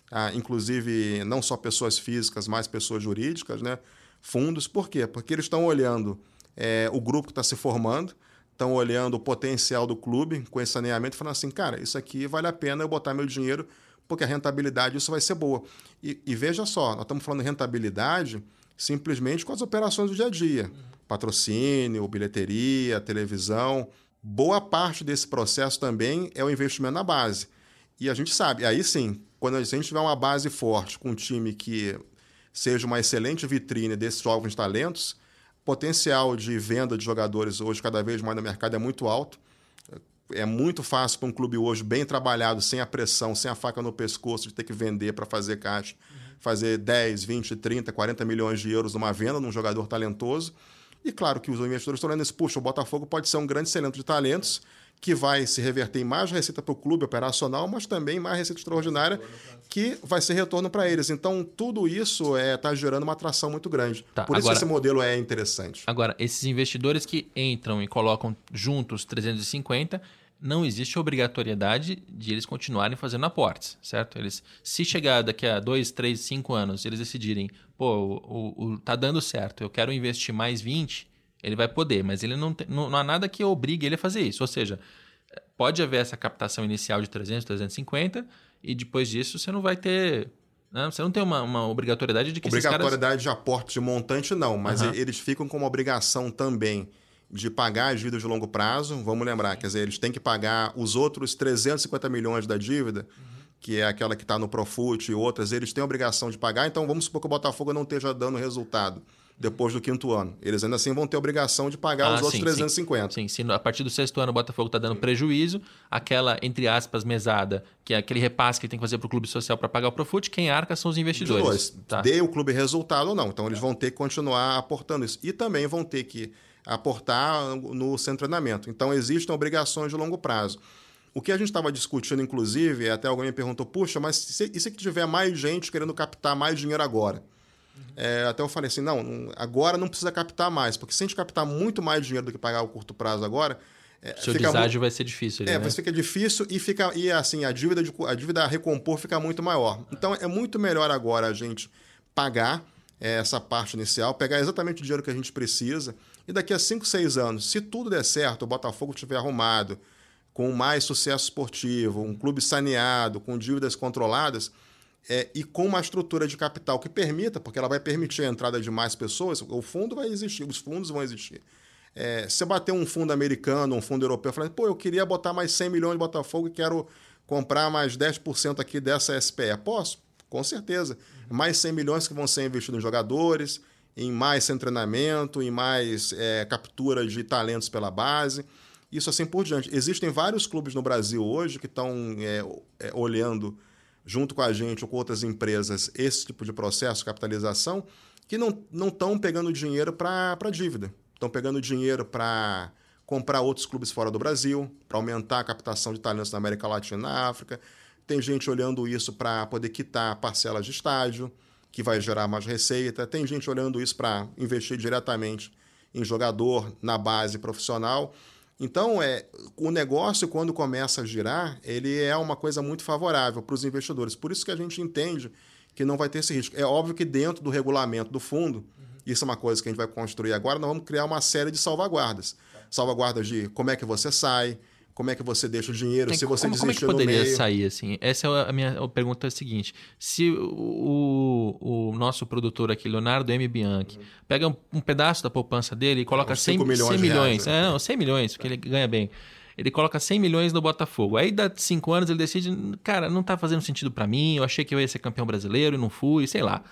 ah, inclusive não só pessoas físicas, mas pessoas jurídicas, né? fundos. Por quê? Porque eles estão olhando é, o grupo que está se formando, estão olhando o potencial do clube com esse saneamento e falando assim, cara, isso aqui vale a pena eu botar meu dinheiro porque a rentabilidade isso vai ser boa. E, e veja só, nós estamos falando de rentabilidade simplesmente com as operações do dia a dia. Patrocínio, bilheteria, televisão. Boa parte desse processo também é o investimento na base. E a gente sabe, aí sim, quando a gente tiver uma base forte, com um time que seja uma excelente vitrine desses jovens talentos, potencial de venda de jogadores hoje cada vez mais no mercado é muito alto. É muito fácil para um clube hoje bem trabalhado, sem a pressão, sem a faca no pescoço de ter que vender para fazer caixa, fazer 10, 20, 30, 40 milhões de euros numa venda num jogador talentoso. E claro que os investidores estão olhando isso, puxa, o Botafogo pode ser um grande centro de talentos que vai se reverter em mais receita para o clube operacional, mas também mais receita extraordinária, que vai ser retorno para eles. Então, tudo isso está é, tá gerando uma atração muito grande. Tá, Por agora, isso esse modelo é interessante. Agora, esses investidores que entram e colocam juntos 350, não existe obrigatoriedade de eles continuarem fazendo aportes, certo? Eles, se chegar daqui a dois, três, cinco anos, eles decidirem, pô, o, o, o, tá dando certo, eu quero investir mais 20, ele vai poder, mas ele não, tem, não, não há nada que obrigue ele a fazer isso. Ou seja, pode haver essa captação inicial de 300, 350 e depois disso você não vai ter né? Você não tem uma, uma, obrigatoriedade de que Obrigatoriedade caras... de aporte de montante, não, mas uhum. eles ficam com uma obrigação também de pagar as dívidas de longo prazo. Vamos lembrar, quer dizer, eles têm que pagar os outros 350 milhões da dívida, uhum. que é aquela que está no Profut e outras, eles têm a obrigação de pagar. Então, vamos supor que o Botafogo não esteja dando resultado depois do quinto ano. Eles ainda assim vão ter obrigação de pagar ah, os outros sim, 350. Sim, sim. Se a partir do sexto ano o Botafogo está dando prejuízo, aquela, entre aspas, mesada, que é aquele repasse que tem que fazer para o clube social para pagar o Profut, quem arca são os investidores. Dois, tá. Dê o clube resultado ou não. Então eles vão ter que continuar aportando isso. E também vão ter que aportar no centro de treinamento. Então existem obrigações de longo prazo. O que a gente estava discutindo, inclusive, até alguém me perguntou, puxa, mas se, e se tiver mais gente querendo captar mais dinheiro agora? É, até eu falei assim, não, agora não precisa captar mais, porque se a gente captar muito mais dinheiro do que pagar o curto prazo agora, É, Seu deságio vai ser difícil. Ali, é, né? fica difícil e fica e assim a dívida de, a dívida a recompor fica muito maior. Então é muito melhor agora a gente pagar é, essa parte inicial, pegar exatamente o dinheiro que a gente precisa e daqui a 5, 6 anos, se tudo der certo, o Botafogo estiver arrumado, com mais sucesso esportivo, um clube saneado, com dívidas controladas, é, e com uma estrutura de capital que permita, porque ela vai permitir a entrada de mais pessoas, o fundo vai existir, os fundos vão existir. É, se bater um fundo americano, um fundo europeu, falando, pô, eu queria botar mais 100 milhões de Botafogo e quero comprar mais 10% aqui dessa SPE. Posso? Com certeza. Mais 100 milhões que vão ser investidos em jogadores, em mais treinamento, em mais é, captura de talentos pela base, isso assim por diante. Existem vários clubes no Brasil hoje que estão é, é, olhando junto com a gente ou com outras empresas esse tipo de processo, capitalização, que não estão pegando dinheiro para dívida estão pegando dinheiro para comprar outros clubes fora do Brasil, para aumentar a captação de talentos na América Latina e na África. Tem gente olhando isso para poder quitar parcelas de estádio, que vai gerar mais receita. Tem gente olhando isso para investir diretamente em jogador na base profissional. Então, é, o negócio, quando começa a girar, ele é uma coisa muito favorável para os investidores. Por isso que a gente entende que não vai ter esse risco. É óbvio que dentro do regulamento do fundo, isso é uma coisa que a gente vai construir agora. Nós vamos criar uma série de salvaguardas. Salvaguardas de como é que você sai, como é que você deixa o dinheiro, Tem, se você como, como é que poderia sair assim? Essa é a minha pergunta é a seguinte: se o, o nosso produtor aqui, Leonardo M. Bianchi, uhum. pega um, um, pedaço da poupança dele e coloca 100 milhões, 100 milhões, reais, é, não, 100 milhões, porque ele ganha bem. Ele coloca 100 milhões no Botafogo. Aí, dá 5 anos, ele decide, cara, não tá fazendo sentido para mim, eu achei que eu ia ser campeão brasileiro e não fui, sei lá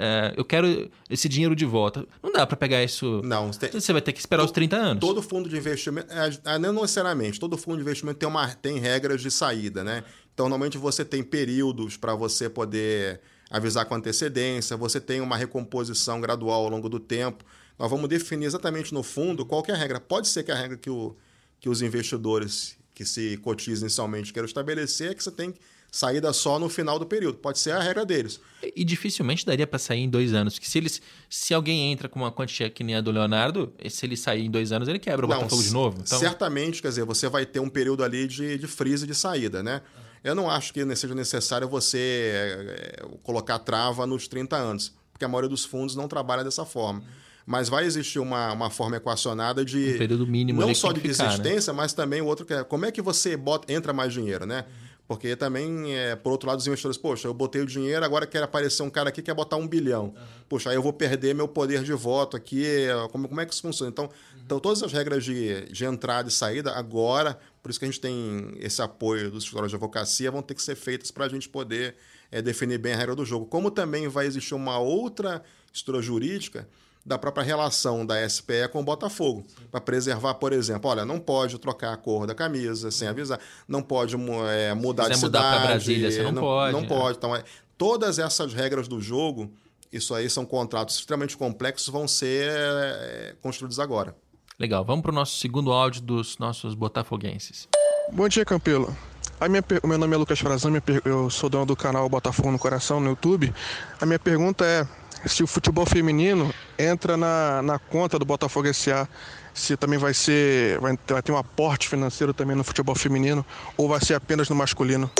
é, eu quero esse dinheiro de volta. Não dá para pegar isso. Não. Você, tem... você vai ter que esperar os 30 anos. Todo fundo de investimento, é, é, não necessariamente, todo fundo de investimento tem, uma, tem regras de saída, né? Então, normalmente você tem períodos para você poder avisar com antecedência, você tem uma recomposição gradual ao longo do tempo. Nós vamos definir exatamente no fundo qual é a regra. Pode ser que a regra que, o, que os investidores que se cotizam inicialmente queiram estabelecer é que você tem que saída só no final do período. Pode ser a regra deles. E, dificilmente daria para sair em dois anos. Porque se, eles, se alguém entra com uma quantia que nem a do Leonardo, se ele sair em dois anos, ele quebra o Não, Botafogo de novo. Então... Certamente, quer dizer, você vai ter um período ali de, de freeze de saída, né? Eu não acho que seja necessário você é, colocar trava nos 30 anos, porque a maioria dos fundos não trabalha dessa forma. Mas vai existir uma, uma forma equacionada de. Um período mínimo Não só de ficar, desistência, né? mas também o outro que é como é que você bota, entra mais dinheiro, né? Porque também, é, por outro lado, os investidores, poxa, eu botei o dinheiro, agora quer aparecer um cara aqui que quer botar um bilhão. Uhum. Poxa, aí eu vou perder meu poder de voto aqui. Como, como é que isso funciona? Então, uhum. então todas as regras de, de entrada e saída, agora, por isso que a gente tem esse apoio dos escritórios de advocacia, vão ter que ser feitas para a gente poder é, definir bem a regra do jogo. Como também vai existir uma outra estrutura jurídica da própria relação da SPE com o Botafogo, para preservar, por exemplo, olha, não pode trocar a cor da camisa sem avisar, não pode é, mudar de cidade, mudar para Brasília, você não, não pode. Não é. pode. Então, é, todas essas regras do jogo, isso aí são contratos extremamente complexos, vão ser é, construídos agora. Legal, vamos para o nosso segundo áudio dos nossos botafoguenses. Bom dia, Campelo. A minha, o meu nome é Lucas Frazão, eu sou dono do canal Botafogo no Coração no YouTube. A minha pergunta é se o futebol feminino entra na, na conta do Botafogo SA, se também vai ser vai, vai ter um aporte financeiro também no futebol feminino ou vai ser apenas no masculino.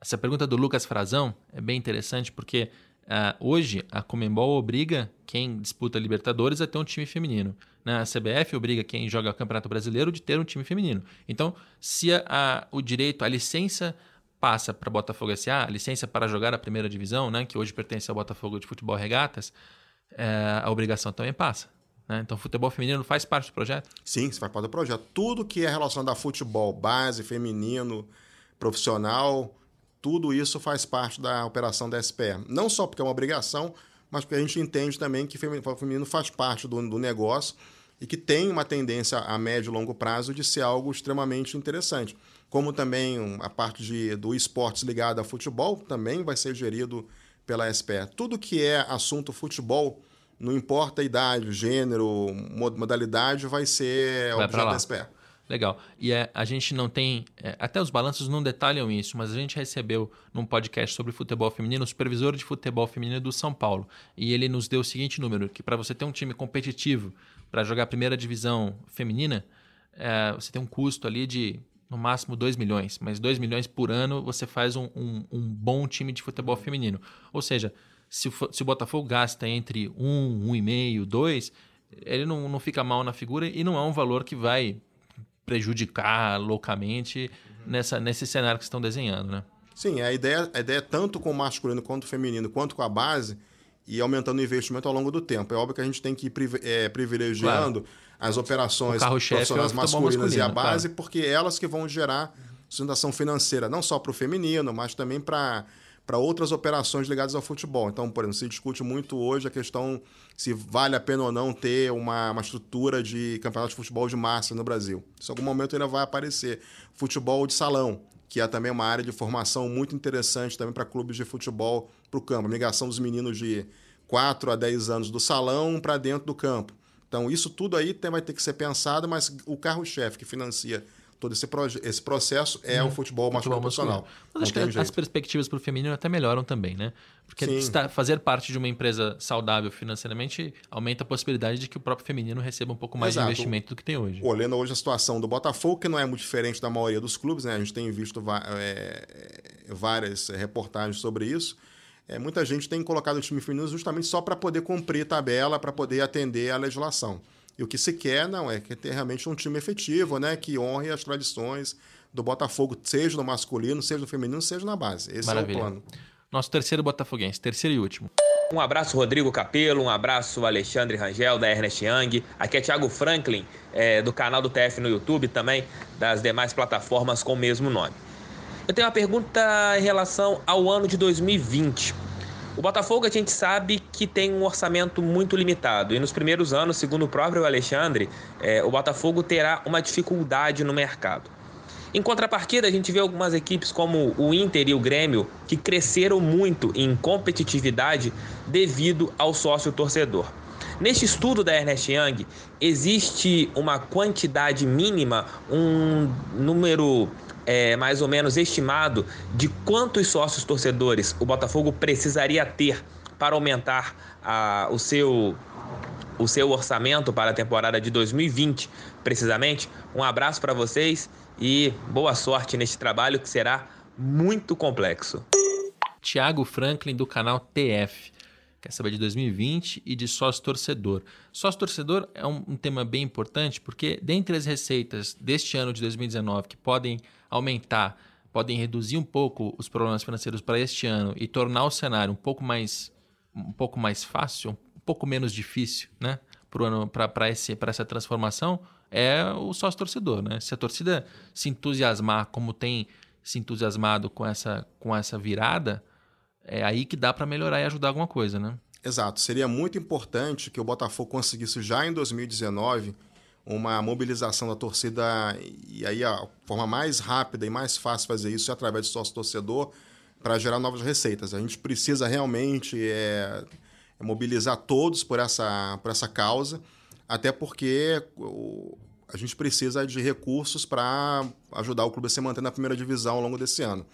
Essa pergunta do Lucas Frazão é bem interessante porque uh, hoje a Comembol obriga quem disputa Libertadores a ter um time feminino. Né? A CBF obriga quem joga Campeonato Brasileiro de ter um time feminino. Então, se a, a, o direito, a licença passa para Botafogo SA, licença para jogar a primeira divisão, né, que hoje pertence ao Botafogo de Futebol Regatas, é, a obrigação também passa. Né? Então, futebol feminino faz parte do projeto? Sim, faz parte do projeto. Tudo que é relacionado a futebol, base, feminino, profissional, tudo isso faz parte da operação da SPE. Não só porque é uma obrigação, mas porque a gente entende também que o feminino faz parte do, do negócio e que tem uma tendência a médio e longo prazo de ser algo extremamente interessante como também a parte de, do esportes ligado a futebol também vai ser gerido pela SPE. Tudo que é assunto futebol, não importa a idade, gênero, modalidade, vai ser vai objeto da SPE. Legal. E é, a gente não tem. É, até os balanços não detalham isso, mas a gente recebeu num podcast sobre futebol feminino o supervisor de futebol feminino do São Paulo. E ele nos deu o seguinte número: que para você ter um time competitivo para jogar a primeira divisão feminina, é, você tem um custo ali de no máximo 2 milhões, mas 2 milhões por ano você faz um, um, um, bom time de futebol feminino. Ou seja, se o, se o Botafogo gasta entre 1, um, 1,5, um 2, ele não, não fica mal na figura e não é um valor que vai prejudicar loucamente uhum. nessa, nesse cenário que estão desenhando, né? Sim, a ideia, a ideia é tanto com o masculino quanto o feminino, quanto com a base, e aumentando o investimento ao longo do tempo. É óbvio que a gente tem que ir é, privilegiando claro. As operações é profissionais é masculinas e a base, claro. porque elas que vão gerar sustentação financeira, não só para o feminino, mas também para para outras operações ligadas ao futebol. Então, por exemplo, se discute muito hoje a questão se vale a pena ou não ter uma, uma estrutura de campeonato de futebol de massa no Brasil. Isso em algum momento ainda vai aparecer. Futebol de salão, que é também uma área de formação muito interessante também para clubes de futebol para o campo. A migração dos meninos de 4 a 10 anos do salão para dentro do campo. Então, isso tudo aí tem, vai ter que ser pensado, mas o carro-chefe que financia todo esse, esse processo é uhum. o futebol masculino profissional. Mas acho que jeito. as perspectivas para o feminino até melhoram também, né? Porque está, fazer parte de uma empresa saudável financeiramente aumenta a possibilidade de que o próprio feminino receba um pouco mais Exato. de investimento do que tem hoje. Olhando hoje a situação do Botafogo, que não é muito diferente da maioria dos clubes, né? A gente tem visto é, várias reportagens sobre isso. É, muita gente tem colocado o time feminino justamente só para poder cumprir tabela, para poder atender a legislação. E o que se quer, não, é que ter realmente um time efetivo, né? Que honre as tradições do Botafogo, seja no masculino, seja no feminino, seja na base. Esse Maravilha. é o plano. Nosso terceiro botafoguense, terceiro e último. Um abraço, Rodrigo Capelo. Um abraço, Alexandre Rangel, da Ernest Young. Aqui é Thiago Franklin, é, do canal do TF no YouTube, também das demais plataformas com o mesmo nome. Eu tenho uma pergunta em relação ao ano de 2020. O Botafogo a gente sabe que tem um orçamento muito limitado e nos primeiros anos, segundo o próprio Alexandre, é, o Botafogo terá uma dificuldade no mercado. Em contrapartida, a gente vê algumas equipes como o Inter e o Grêmio que cresceram muito em competitividade devido ao sócio torcedor. Neste estudo da Ernest Young, existe uma quantidade mínima, um número é, mais ou menos estimado de quantos sócios torcedores o Botafogo precisaria ter para aumentar a, o, seu, o seu orçamento para a temporada de 2020, precisamente. Um abraço para vocês e boa sorte neste trabalho que será muito complexo. Tiago Franklin, do canal TF. Quer saber de 2020 e de sócio torcedor. Sócio torcedor é um, um tema bem importante porque, dentre as receitas deste ano de 2019 que podem aumentar, podem reduzir um pouco os problemas financeiros para este ano e tornar o cenário um pouco mais, um pouco mais fácil, um pouco menos difícil, né? Para essa transformação, é o sócio torcedor, né? Se a torcida se entusiasmar como tem se entusiasmado com essa, com essa virada, é aí que dá para melhorar e ajudar alguma coisa, né? Exato. Seria muito importante que o Botafogo conseguisse já em 2019 uma mobilização da torcida e aí a forma mais rápida e mais fácil de fazer isso é através do sócio torcedor para gerar novas receitas. A gente precisa realmente é, mobilizar todos por essa, por essa causa, até porque a gente precisa de recursos para ajudar o clube a se manter na primeira divisão ao longo desse ano.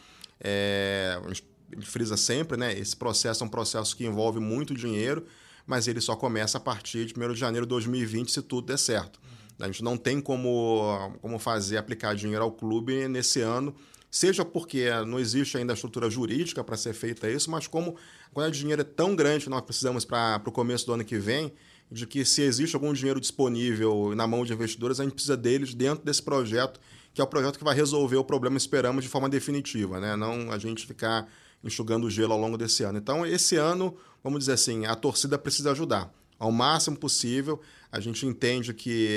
É, a gente frisa sempre, né? Esse processo é um processo que envolve muito dinheiro, mas ele só começa a partir de 1 de janeiro de 2020, se tudo der certo. A gente não tem como, como fazer aplicar dinheiro ao clube nesse ano, seja porque não existe ainda a estrutura jurídica para ser feita isso, mas como quantidade de dinheiro é tão grande que nós precisamos para o começo do ano que vem, de que se existe algum dinheiro disponível na mão de investidores, a gente precisa deles dentro desse projeto, que é o projeto que vai resolver o problema, esperamos, de forma definitiva, né? não a gente ficar enxugando o gelo ao longo desse ano. Então, esse ano, vamos dizer assim, a torcida precisa ajudar ao máximo possível. A gente entende que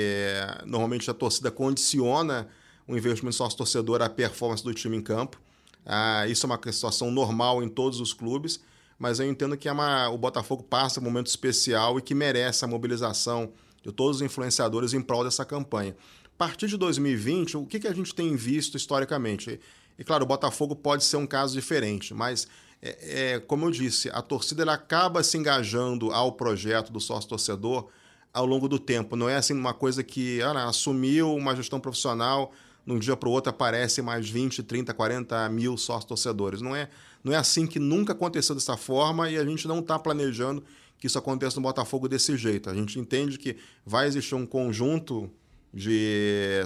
normalmente a torcida condiciona o investimento sócio-torcedor à performance do time em campo. Ah, isso é uma situação normal em todos os clubes, mas eu entendo que é uma, o Botafogo passa um momento especial e que merece a mobilização de todos os influenciadores em prol dessa campanha. A partir de 2020, o que, que a gente tem visto historicamente? E claro, o Botafogo pode ser um caso diferente, mas é, é, como eu disse, a torcida ela acaba se engajando ao projeto do sócio-torcedor ao longo do tempo. Não é assim uma coisa que ah, assumiu uma gestão profissional, num dia para o outro aparece mais 20, 30, 40 mil sócios-torcedores. Não é, não é assim que nunca aconteceu dessa forma e a gente não está planejando que isso aconteça no Botafogo desse jeito. A gente entende que vai existir um conjunto de,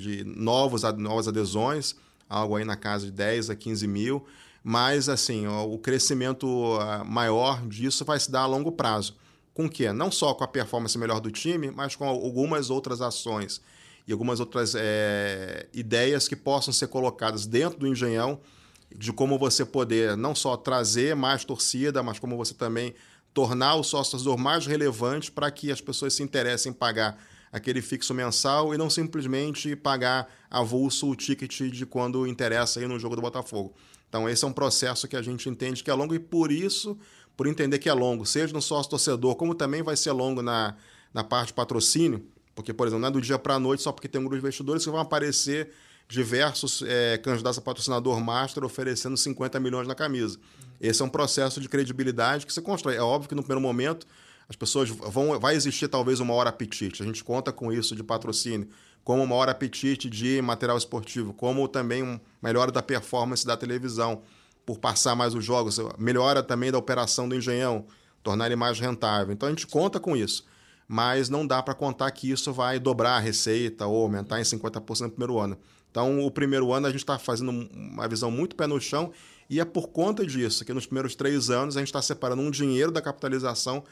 de novos, novas adesões, algo aí na casa de 10 a 15 mil, mas assim, o crescimento ah, maior disso vai se dar a longo prazo. Com o quê? Não só com a performance melhor do time, mas com algumas outras ações e algumas outras é, ideias que possam ser colocadas dentro do Engenhão de como você poder não só trazer mais torcida, mas como você também tornar o sócio torcedor mais relevante para que as pessoas se interessem em pagar aquele fixo mensal e não simplesmente pagar avulso o ticket de quando interessa aí no jogo do Botafogo. Então esse é um processo que a gente entende que é longo e por isso, por entender que é longo, seja no sócio torcedor, como também vai ser longo na, na parte de patrocínio, porque, por exemplo, não é do dia para a noite só porque tem um grupo de investidores que vão aparecer diversos é, candidatos a patrocinador master oferecendo 50 milhões na camisa. Esse é um processo de credibilidade que se constrói. É óbvio que no primeiro momento as pessoas vão. Vai existir talvez uma hora apetite. A gente conta com isso de patrocínio, como uma hora apetite de material esportivo, como também uma melhora da performance da televisão, por passar mais os jogos, melhora também da operação do engenhão, tornar ele mais rentável. Então a gente conta com isso. Mas não dá para contar que isso vai dobrar a receita ou aumentar em 50% no primeiro ano. Então, o primeiro ano a gente está fazendo uma visão muito pé no chão e é por conta disso que nos primeiros três anos a gente está separando um dinheiro da capitalização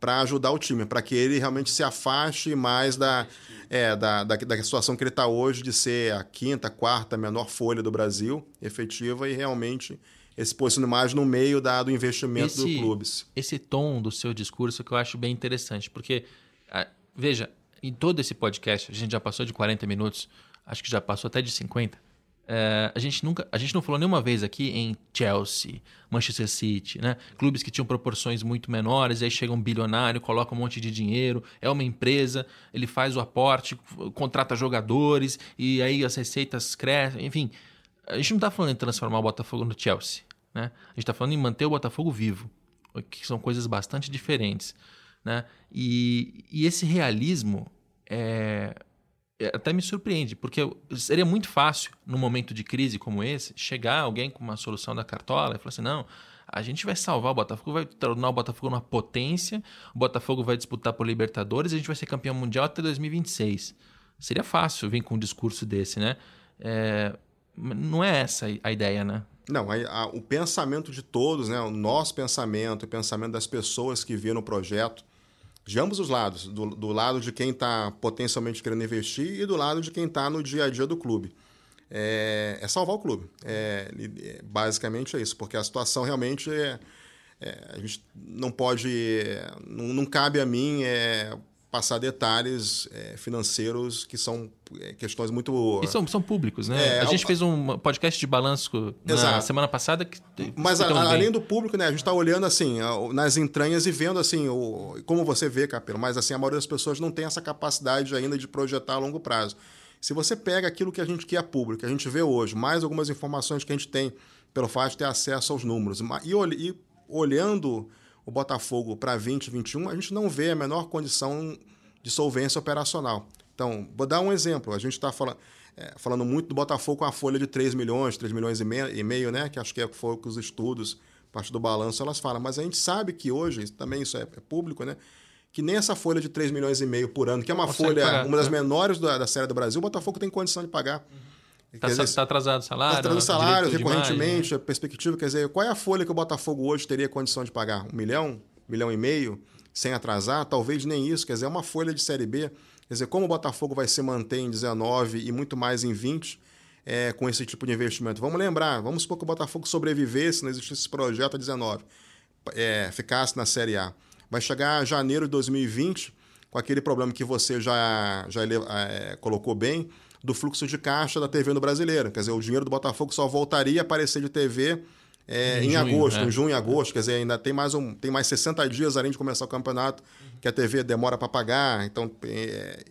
para ajudar o time, para que ele realmente se afaste mais da, é, da, da, da situação que ele está hoje de ser a quinta, quarta menor folha do Brasil efetiva e realmente esse posicione mais no meio da, do investimento esse, do clubes. Esse tom do seu discurso que eu acho bem interessante, porque, veja, em todo esse podcast, a gente já passou de 40 minutos, acho que já passou até de 50. É, a gente nunca, a gente não falou nenhuma vez aqui em Chelsea, Manchester City, né? Clubes que tinham proporções muito menores, aí chega um bilionário, coloca um monte de dinheiro, é uma empresa, ele faz o aporte, contrata jogadores e aí as receitas crescem, enfim. A gente não está falando em transformar o Botafogo no Chelsea, né? A gente está falando em manter o Botafogo vivo, que são coisas bastante diferentes, né? E, e esse realismo é, até me surpreende, porque seria muito fácil, num momento de crise como esse, chegar alguém com uma solução da cartola e falar assim: não, a gente vai salvar o Botafogo, vai tornar o Botafogo uma potência, o Botafogo vai disputar por Libertadores a gente vai ser campeão mundial até 2026. Seria fácil vir com um discurso desse, né? É, não é essa a ideia, né? Não, a, a, o pensamento de todos, né? o nosso pensamento, o pensamento das pessoas que viram o projeto, de ambos os lados, do, do lado de quem está potencialmente querendo investir e do lado de quem está no dia a dia do clube. É, é salvar o clube. É, é, basicamente é isso, porque a situação realmente é, é a gente não pode, não, não cabe a mim é, passar detalhes é, financeiros que são é, questões muito. E são, são públicos, né? É, a gente fez um podcast de balanço na semana passada. Que, Mas a, além do público, né? A gente está olhando assim, nas entranhas e vendo assim, o, como você vê, Capelo, mas assim, a maioria das pessoas não tem essa capacidade ainda de projetar a longo prazo. Se você pega aquilo que a gente quer público, que a gente vê hoje, mais algumas informações que a gente tem pelo fato de ter acesso aos números, e, e olhando o Botafogo para 2021, a gente não vê a menor condição de solvência operacional. Então, vou dar um exemplo. A gente está falando, é, falando muito do Botafogo com a folha de 3 milhões, 3 milhões e meio, e meio né? que acho que é, foi o que os estudos, parte do balanço, elas falam. Mas a gente sabe que hoje, também isso é, é público, né? que nem essa folha de 3 milhões e meio por ano, que é uma folha, pagar, uma das né? menores da, da série do Brasil, o Botafogo tem condição de pagar. Está tá atrasado o salário? Está atrasado o salário, recorrentemente, demais, né? a perspectiva. Quer dizer, qual é a folha que o Botafogo hoje teria condição de pagar? Um milhão? Um milhão e meio? Sem atrasar? Talvez nem isso. Quer dizer, é uma folha de Série B. Quer dizer, como o Botafogo vai se manter em 19 e muito mais em 20 é, com esse tipo de investimento? Vamos lembrar, vamos supor que o Botafogo sobrevivesse, não existisse esse projeto a 19, é, ficasse na Série A. Vai chegar janeiro de 2020 com aquele problema que você já, já é, colocou bem, do fluxo de caixa da TV no brasileiro. Quer dizer, o dinheiro do Botafogo só voltaria a aparecer de TV é, em, em junho, agosto, né? em junho e agosto. Quer dizer, ainda tem mais, um, tem mais 60 dias além de começar o campeonato, que a TV demora para pagar. Então, é,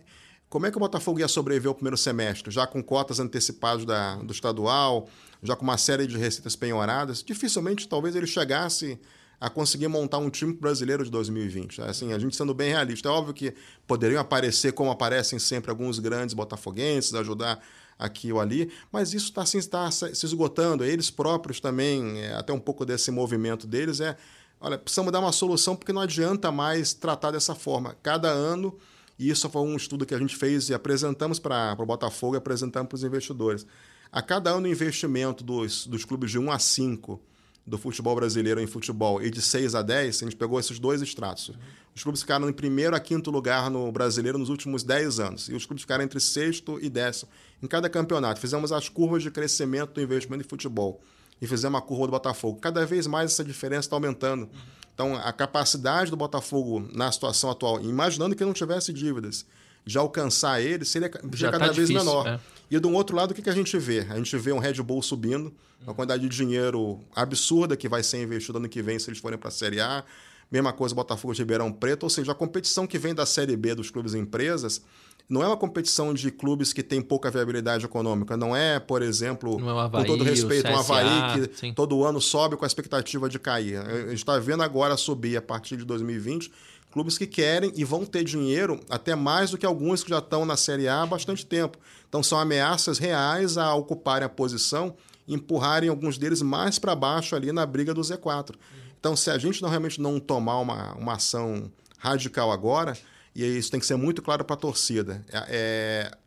como é que o Botafogo ia sobreviver ao primeiro semestre? Já com cotas antecipadas da, do estadual, já com uma série de receitas penhoradas? Dificilmente, talvez ele chegasse a conseguir montar um time brasileiro de 2020. Assim, a gente sendo bem realista. É óbvio que poderiam aparecer, como aparecem sempre, alguns grandes botafoguenses, ajudar aqui ou ali, mas isso está assim, tá se esgotando. Eles próprios também, é, até um pouco desse movimento deles, é olha, precisamos dar uma solução porque não adianta mais tratar dessa forma. Cada ano E isso foi um estudo que a gente fez e apresentamos para o Botafogo e apresentamos para os investidores. A cada ano, o investimento dos, dos clubes de 1 a 5 do futebol brasileiro em futebol e de 6 a 10, a gente pegou esses dois extratos. Os clubes ficaram em primeiro a quinto lugar no brasileiro nos últimos 10 anos. E os clubes ficaram entre sexto e décimo em cada campeonato. Fizemos as curvas de crescimento do investimento em futebol. E fizemos a curva do Botafogo. Cada vez mais essa diferença está aumentando. Então, a capacidade do Botafogo na situação atual, imaginando que não tivesse dívidas, de alcançar ele seria já cada tá vez difícil, menor. É. E do outro lado, o que, que a gente vê? A gente vê um Red Bull subindo, uma quantidade de dinheiro absurda que vai ser investido ano que vem se eles forem para a Série A. Mesma coisa Botafogo de Ribeirão Preto, ou seja, a competição que vem da Série B dos clubes e empresas não é uma competição de clubes que tem pouca viabilidade econômica. Não é, por exemplo, é Havaí, com todo respeito, um Havaí que sim. todo ano sobe com a expectativa de cair. A gente está vendo agora subir a partir de 2020 clubes que querem e vão ter dinheiro até mais do que alguns que já estão na Série A há bastante tempo. Então são ameaças reais a ocuparem a posição empurrarem alguns deles mais para baixo ali na briga do Z4. Então se a gente não realmente não tomar uma, uma ação radical agora, e isso tem que ser muito claro para a torcida, é, é,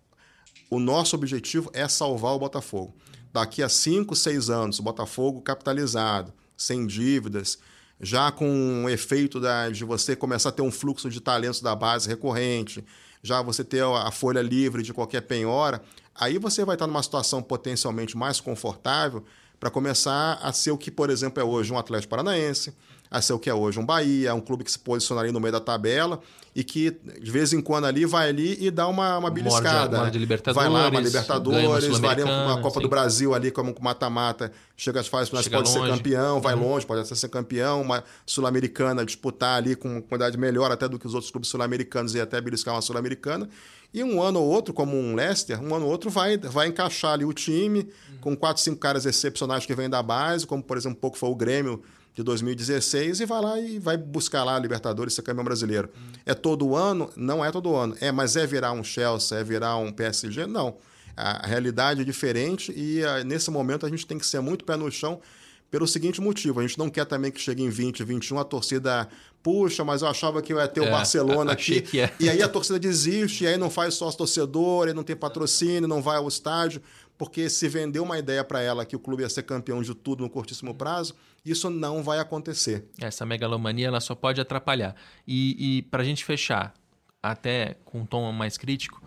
o nosso objetivo é salvar o Botafogo. Daqui a 5, 6 anos, o Botafogo capitalizado, sem dívidas, já com o efeito da, de você começar a ter um fluxo de talentos da base recorrente, já você ter a folha livre de qualquer penhora, aí você vai estar numa situação potencialmente mais confortável para começar a ser o que, por exemplo, é hoje um Atlético Paranaense, a ser o que é hoje um Bahia, um clube que se posicionaria no meio da tabela e que de vez em quando ali vai ali e dá uma, uma beliscada. Uma de Libertadores, vai lá, uma Libertadores, varia uma Copa sim. do Brasil ali como mata-mata, chega às fases finais, pode longe. ser campeão, vai uhum. longe, pode até ser campeão, uma Sul-Americana disputar ali com uma quantidade melhor até do que os outros clubes sul-americanos e até beliscar uma Sul-Americana. E um ano ou outro, como um Leicester, um ano ou outro vai, vai encaixar ali o time uhum. com quatro, cinco caras excepcionais que vêm da base, como por exemplo um pouco foi o Grêmio de 2016 e vai lá e vai buscar lá a Libertadores ser campeão brasileiro. Hum. É todo ano? Não é todo ano. É, mas é virar um Chelsea, é virar um PSG? Não. A realidade é diferente e a, ah, nesse momento a gente tem que ser muito pé no chão pelo seguinte motivo: a gente não quer também que chegue em 20, 21 a torcida puxa, mas eu achava que eu ia ter o é, Barcelona aqui. É. E aí a torcida desiste, e aí não faz sócio torcedor, e não tem patrocínio, não vai ao estádio, porque se vendeu uma ideia para ela que o clube ia ser campeão de tudo no curtíssimo prazo, isso não vai acontecer. Essa megalomania ela só pode atrapalhar. E, e para a gente fechar, até com um tom mais crítico,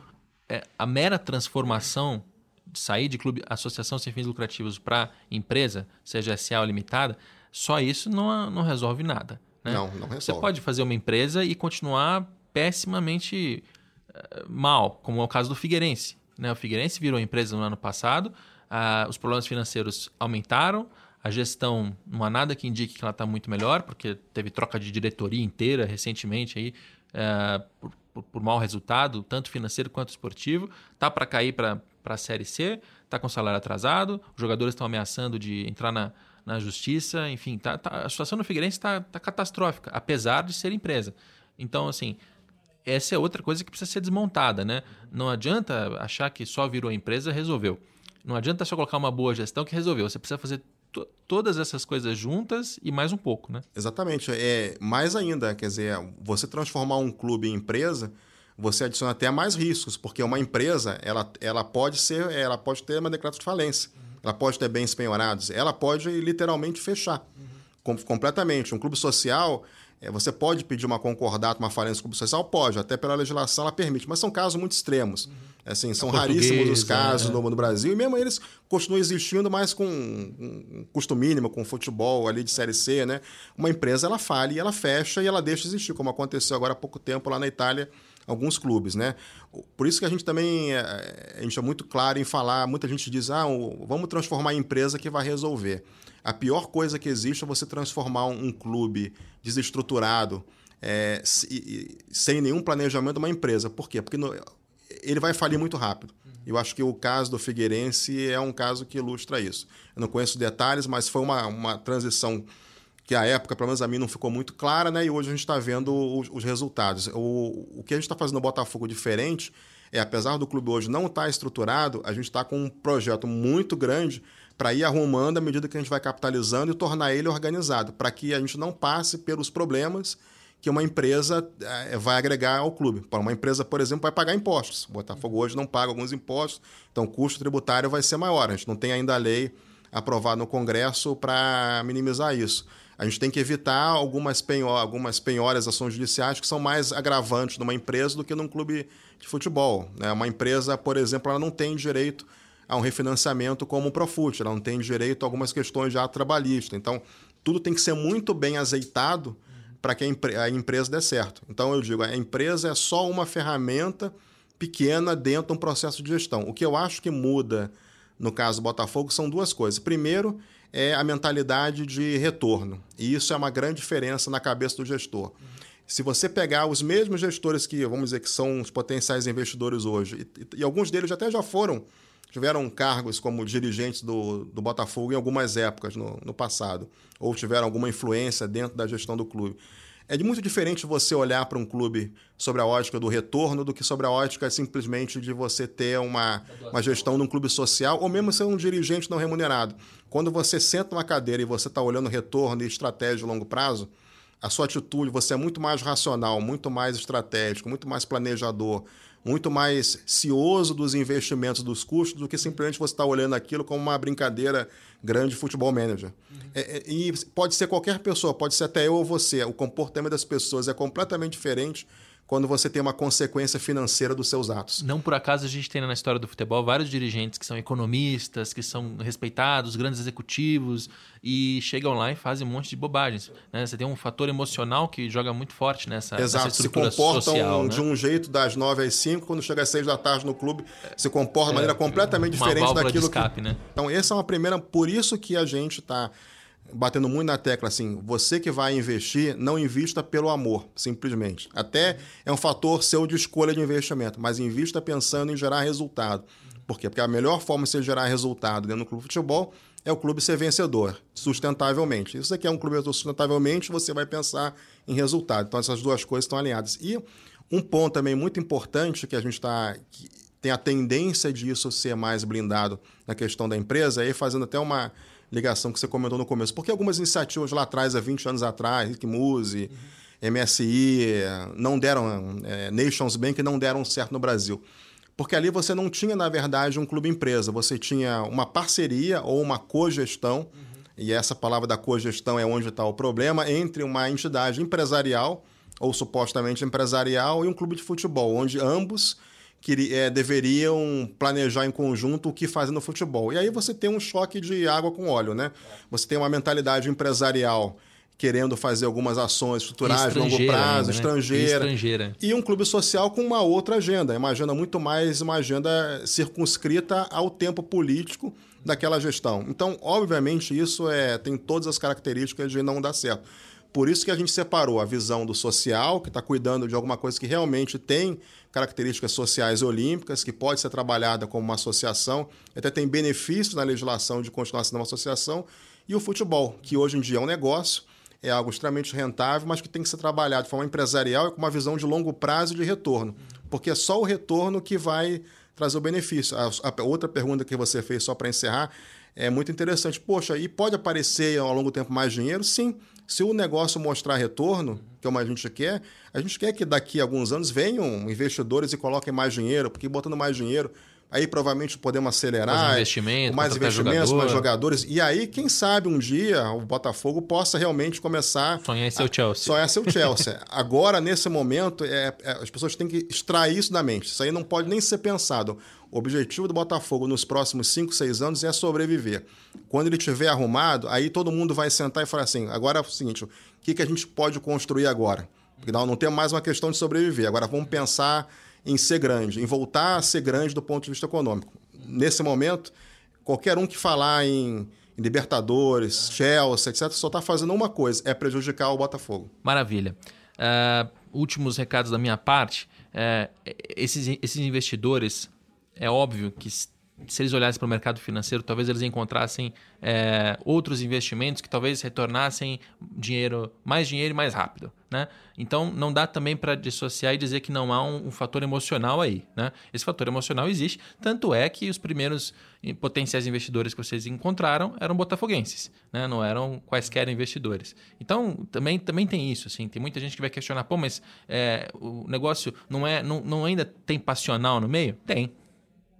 é, a mera transformação de sair de clube, associação sem fins lucrativos para empresa, seja SA ou limitada, só isso não, não resolve nada. Né? Não, não resolve. Você pode fazer uma empresa e continuar pessimamente uh, mal, como é o caso do Figueirense. Né? O Figueirense virou empresa no ano passado, os problemas financeiros aumentaram, a gestão não há nada que indique que ela está muito melhor, porque teve troca de diretoria inteira recentemente aí, uh, por, por, por mau resultado, tanto financeiro quanto esportivo. Tá para cair para a Série C, está com salário atrasado, os jogadores estão ameaçando de entrar na, na justiça, enfim, tá, tá, a situação no Figueirense está tá catastrófica, apesar de ser empresa. Então, assim, essa é outra coisa que precisa ser desmontada, né? Não adianta achar que só virou empresa resolveu. Não adianta só colocar uma boa gestão que resolveu. Você precisa fazer todas essas coisas juntas e mais um pouco, né? Exatamente. É mais ainda, quer dizer, você transformar um clube em empresa, você adiciona até mais riscos, porque uma empresa, ela, ela pode ser, ela pode ter uma declaração de falência ela pode ter bens penhorados, ela pode literalmente fechar uhum. completamente. Um clube social, você pode pedir uma concordata, uma falência social? Pode, até pela legislação ela permite, mas são casos muito extremos. Uhum. Assim, são raríssimos os casos é. no, no, Brasil, e mesmo eles continuam existindo, mas com um custo mínimo, com futebol ali de Série C, né? Uma empresa, ela falha e ela fecha e ela deixa de existir, como aconteceu agora há pouco tempo lá na Itália, alguns clubes, né? Por isso que a gente também é, a gente é muito claro em falar, muita gente diz, ah, vamos transformar em empresa que vai resolver. A pior coisa que existe é você transformar um, clube desestruturado, é, sem nenhum planejamento, uma empresa. Por quê? Porque no, ele vai falir muito rápido. Eu acho que o caso do Figueirense é um caso que ilustra isso. Eu não conheço detalhes, mas foi uma, uma transição que a época, pelo menos a mim, não ficou muito clara, né? E hoje a gente está vendo os, os, resultados. O, o que a gente está fazendo no Botafogo diferente é, apesar do clube hoje não estar tá estruturado, a gente está com um projeto muito grande para ir arrumando à medida que a gente vai capitalizando e tornar ele organizado, para que a gente não passe pelos problemas que uma empresa é, vai agregar ao clube. Para uma empresa, por exemplo, vai pagar impostos. O Botafogo hoje não paga alguns impostos, então o custo tributário vai ser maior. A gente não tem ainda a lei aprovada no Congresso para minimizar isso. A gente tem que evitar algumas, penho algumas penhoras, ações judiciais que são mais agravantes numa empresa do que num clube de futebol. Né? Uma empresa, por exemplo, ela não tem direito a um refinanciamento como o Profut, ela não tem direito a algumas questões já trabalhistas. Então, tudo tem que ser muito bem azeitado para que a, empre a, empresa dê certo. Então, eu digo, a empresa é só uma ferramenta pequena dentro de um processo de gestão. O que eu acho que muda no caso do Botafogo são duas coisas. Primeiro, é a mentalidade de retorno. E isso é uma grande diferença na cabeça do gestor. Se você pegar os mesmos gestores que, vamos dizer, que são os potenciais investidores hoje, e, e alguns deles até já foram tiveram cargos como dirigentes do, do Botafogo em algumas épocas no, no passado, ou tiveram alguma influência dentro da gestão do clube. É muito diferente você olhar para um clube sobre a ótica do retorno do que sobre a ótica simplesmente de você ter uma, uma gestão de um clube social ou mesmo ser um dirigente não remunerado. Quando você senta numa cadeira e você está olhando retorno e estratégia de longo prazo, a sua atitude, você é muito mais racional, muito mais estratégico, muito mais planejador, muito mais cioso dos investimentos, dos custos, do que simplesmente você estar tá olhando aquilo como uma brincadeira grande de futebol manager. Uhum. É, é, e pode ser qualquer pessoa, pode ser até eu ou você. O comportamento das pessoas é completamente diferente quando você tem uma consequência financeira dos seus atos. Não por acaso a gente tem na história do futebol vários dirigentes que são economistas, que são respeitados, grandes executivos, e chegam lá e fazem um monte de bobagens. Né? Você tem um fator emocional que joga muito forte nessa, Exato, nessa se comportam social, né? de um jeito das nove às cinco, quando chega às seis da tarde no clube, se comporta de maneira é, completamente diferente daquilo de escape, que... Né? Então, essa é uma primeira... Por isso que a gente está batendo muito na tecla assim, você que vai investir, não invista pelo amor, simplesmente. Até é um fator seu de escolha de investimento, mas invista pensando em gerar resultado. Por quê? Porque a melhor forma de você gerar resultado dentro do clube de futebol é o clube ser vencedor, sustentavelmente. Isso aqui é um clube sustentavelmente, você vai pensar em resultado. Então, essas duas coisas estão alinhadas. E um ponto também muito importante que a gente está. tem a tendência disso ser mais blindado na questão da empresa, aí fazendo até uma ligação que você comentou no começo. Porque algumas iniciativas lá atrás, há 20 anos atrás, Rick Muse, uhum. MSI, não deram, é, Nations Bank não deram certo no Brasil. Porque ali você não tinha, na verdade, um clube empresa, você tinha uma parceria ou uma cogestão, uhum. e essa palavra da cogestão é onde está o problema, entre uma entidade empresarial ou supostamente empresarial e um clube de futebol, onde ambos que é, deveriam planejar em conjunto o que fazer no futebol. E aí você tem um choque de água com óleo, né? Você tem uma mentalidade empresarial querendo fazer algumas ações estruturais de longo prazo, ainda, né? estrangeira, estrangeira. E um clube social com uma outra agenda, uma agenda muito mais uma agenda circunscrita ao tempo político daquela gestão. Então, obviamente, isso é, tem todas as características de não dar certo. Por isso que a gente separou a visão do social, que está cuidando de alguma coisa que realmente tem características sociais olímpicas, que pode ser trabalhada como uma associação, até tem benefícios na legislação de continuar sendo uma associação, e o futebol, que hoje em dia é um negócio, é algo extremamente rentável, mas que tem que ser trabalhado de forma empresarial e com uma visão de longo prazo de retorno, porque é só o retorno que vai trazer o benefício. A, a outra pergunta que você fez, só para encerrar, é muito interessante. Poxa, e pode aparecer ao longo do tempo mais dinheiro? Sim. Se o negócio mostrar retorno, que é o que a gente quer, a gente quer que daqui a alguns anos venham investidores e coloquem mais dinheiro, porque botando mais dinheiro, aí provavelmente podemos acelerar. Mais investimento, mais investimentos, jogador. mais jogadores. E aí, quem sabe um dia o Botafogo possa realmente começar. Sonhar ser o Chelsea. Sonhar ser o Chelsea. Agora, nesse momento, é, é, as pessoas têm que extrair isso da mente. Isso aí não pode nem ser pensado. O objetivo do Botafogo nos próximos 5, 6 anos é sobreviver. Quando ele tiver arrumado, aí todo mundo vai sentar e falar assim: agora é o seguinte, o que, que a gente pode construir agora? Porque não, não tem mais uma questão de sobreviver. Agora vamos pensar em ser grande, em voltar a ser grande do ponto de vista econômico. Nesse momento, qualquer um que falar em, Libertadores, Chelsea, etc., só está fazendo uma coisa: é prejudicar o Botafogo. Maravilha. Uh, últimos recados da minha parte. Uh, esses, esses investidores é óbvio que se eles olhassem para o mercado financeiro, talvez eles encontrassem é, outros investimentos que talvez retornassem dinheiro, mais dinheiro e mais rápido. Né? Então, não dá também para dissociar e dizer que não há um, um, fator emocional aí. Né? Esse fator emocional existe, tanto é que os primeiros potenciais investidores que vocês encontraram eram botafoguenses, né? não eram quaisquer investidores. Então, também, também tem isso. Assim, tem muita gente que vai questionar, pô, mas é, o negócio não, é, não, não ainda tem passional no meio? Tem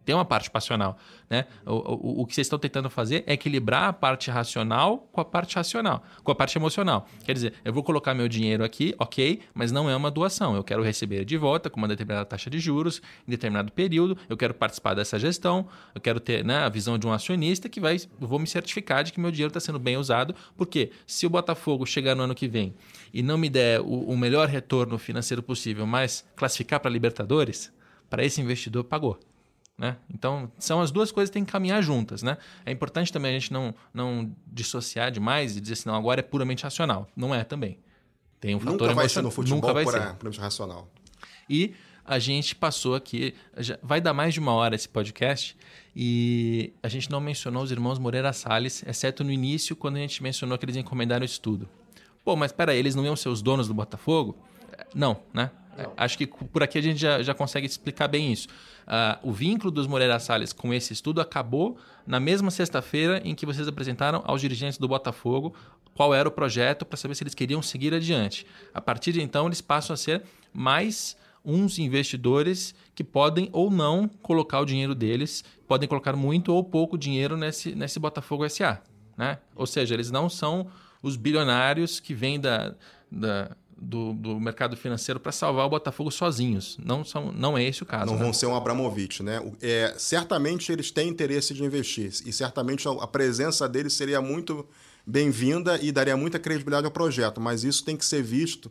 tem uma parte passional. Né? O, o, o que vocês estão tentando fazer é equilibrar a parte racional com a parte racional, com a parte emocional. Quer dizer, eu vou colocar meu dinheiro aqui, ok, mas não é uma doação. Eu quero receber de volta com uma determinada taxa de juros em determinado período. Eu quero participar dessa gestão. Eu quero ter né, a visão de um acionista que vai, vou me certificar de que meu dinheiro está sendo bem usado. Porque se o Botafogo chegar no ano que vem e não me der o, o melhor retorno financeiro possível, mas classificar para Libertadores, para esse investidor pagou. Né? Então, são as duas coisas que têm que caminhar juntas. Né? É importante também a gente não, não dissociar demais e dizer assim, não, agora é puramente racional. Não é também. Tem um fator Nunca vai ser no futebol Nunca vai ser. puramente racional. E a gente passou aqui, já, vai dar mais de uma hora esse podcast, e a gente não mencionou os irmãos Moreira Salles, exceto no início, quando a gente mencionou que eles encomendaram o estudo. Pô, mas peraí, eles não iam ser os donos do Botafogo? Não, né? Não. Acho que por aqui a gente já, já consegue explicar bem isso. Uh, o vínculo dos Moreira Salles com esse estudo acabou na mesma sexta-feira em que vocês apresentaram aos dirigentes do Botafogo qual era o projeto para saber se eles queriam seguir adiante. A partir de então, eles passam a ser mais uns investidores que podem ou não colocar o dinheiro deles, podem colocar muito ou pouco dinheiro nesse, nesse Botafogo SA. Né? Ou seja, eles não são os bilionários que vêm da, da do, do mercado financeiro para salvar o Botafogo sozinhos. Não, são, não é esse o caso. Não né? vão ser um Abramovich, né? É, certamente eles têm interesse de investir e certamente a presença deles seria muito bem-vinda e daria muita credibilidade ao projeto, mas isso tem que ser visto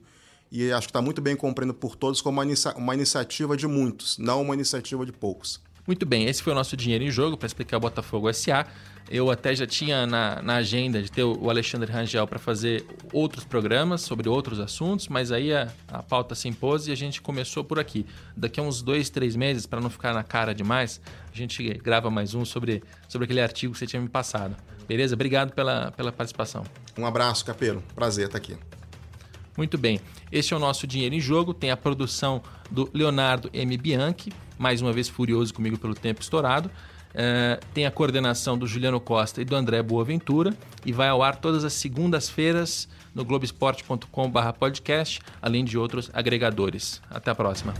e acho que está muito bem compreendido por todos como uma, inicia uma iniciativa de muitos, não uma iniciativa de poucos. Muito bem, esse foi o nosso Dinheiro em Jogo para explicar o Botafogo SA. Eu até já tinha na, na agenda de ter o Alexandre Rangel para fazer outros programas sobre outros assuntos, mas aí a, a pauta se impôs e a gente começou por aqui. Daqui a uns dois, três meses, para não ficar na cara demais, a gente grava mais um sobre, sobre aquele artigo que você tinha me passado. Beleza? Obrigado pela, pela participação. Um abraço, Capelo. Prazer estar aqui. Muito bem. Este é o nosso Dinheiro em Jogo. Tem a produção do Leonardo M. Bianchi, mais uma vez furioso comigo pelo tempo estourado. Uh, tem a coordenação do Juliano Costa e do André Boaventura e vai ao ar todas as segundas-feiras no globesport.com/podcast, além de outros agregadores. Até a próxima.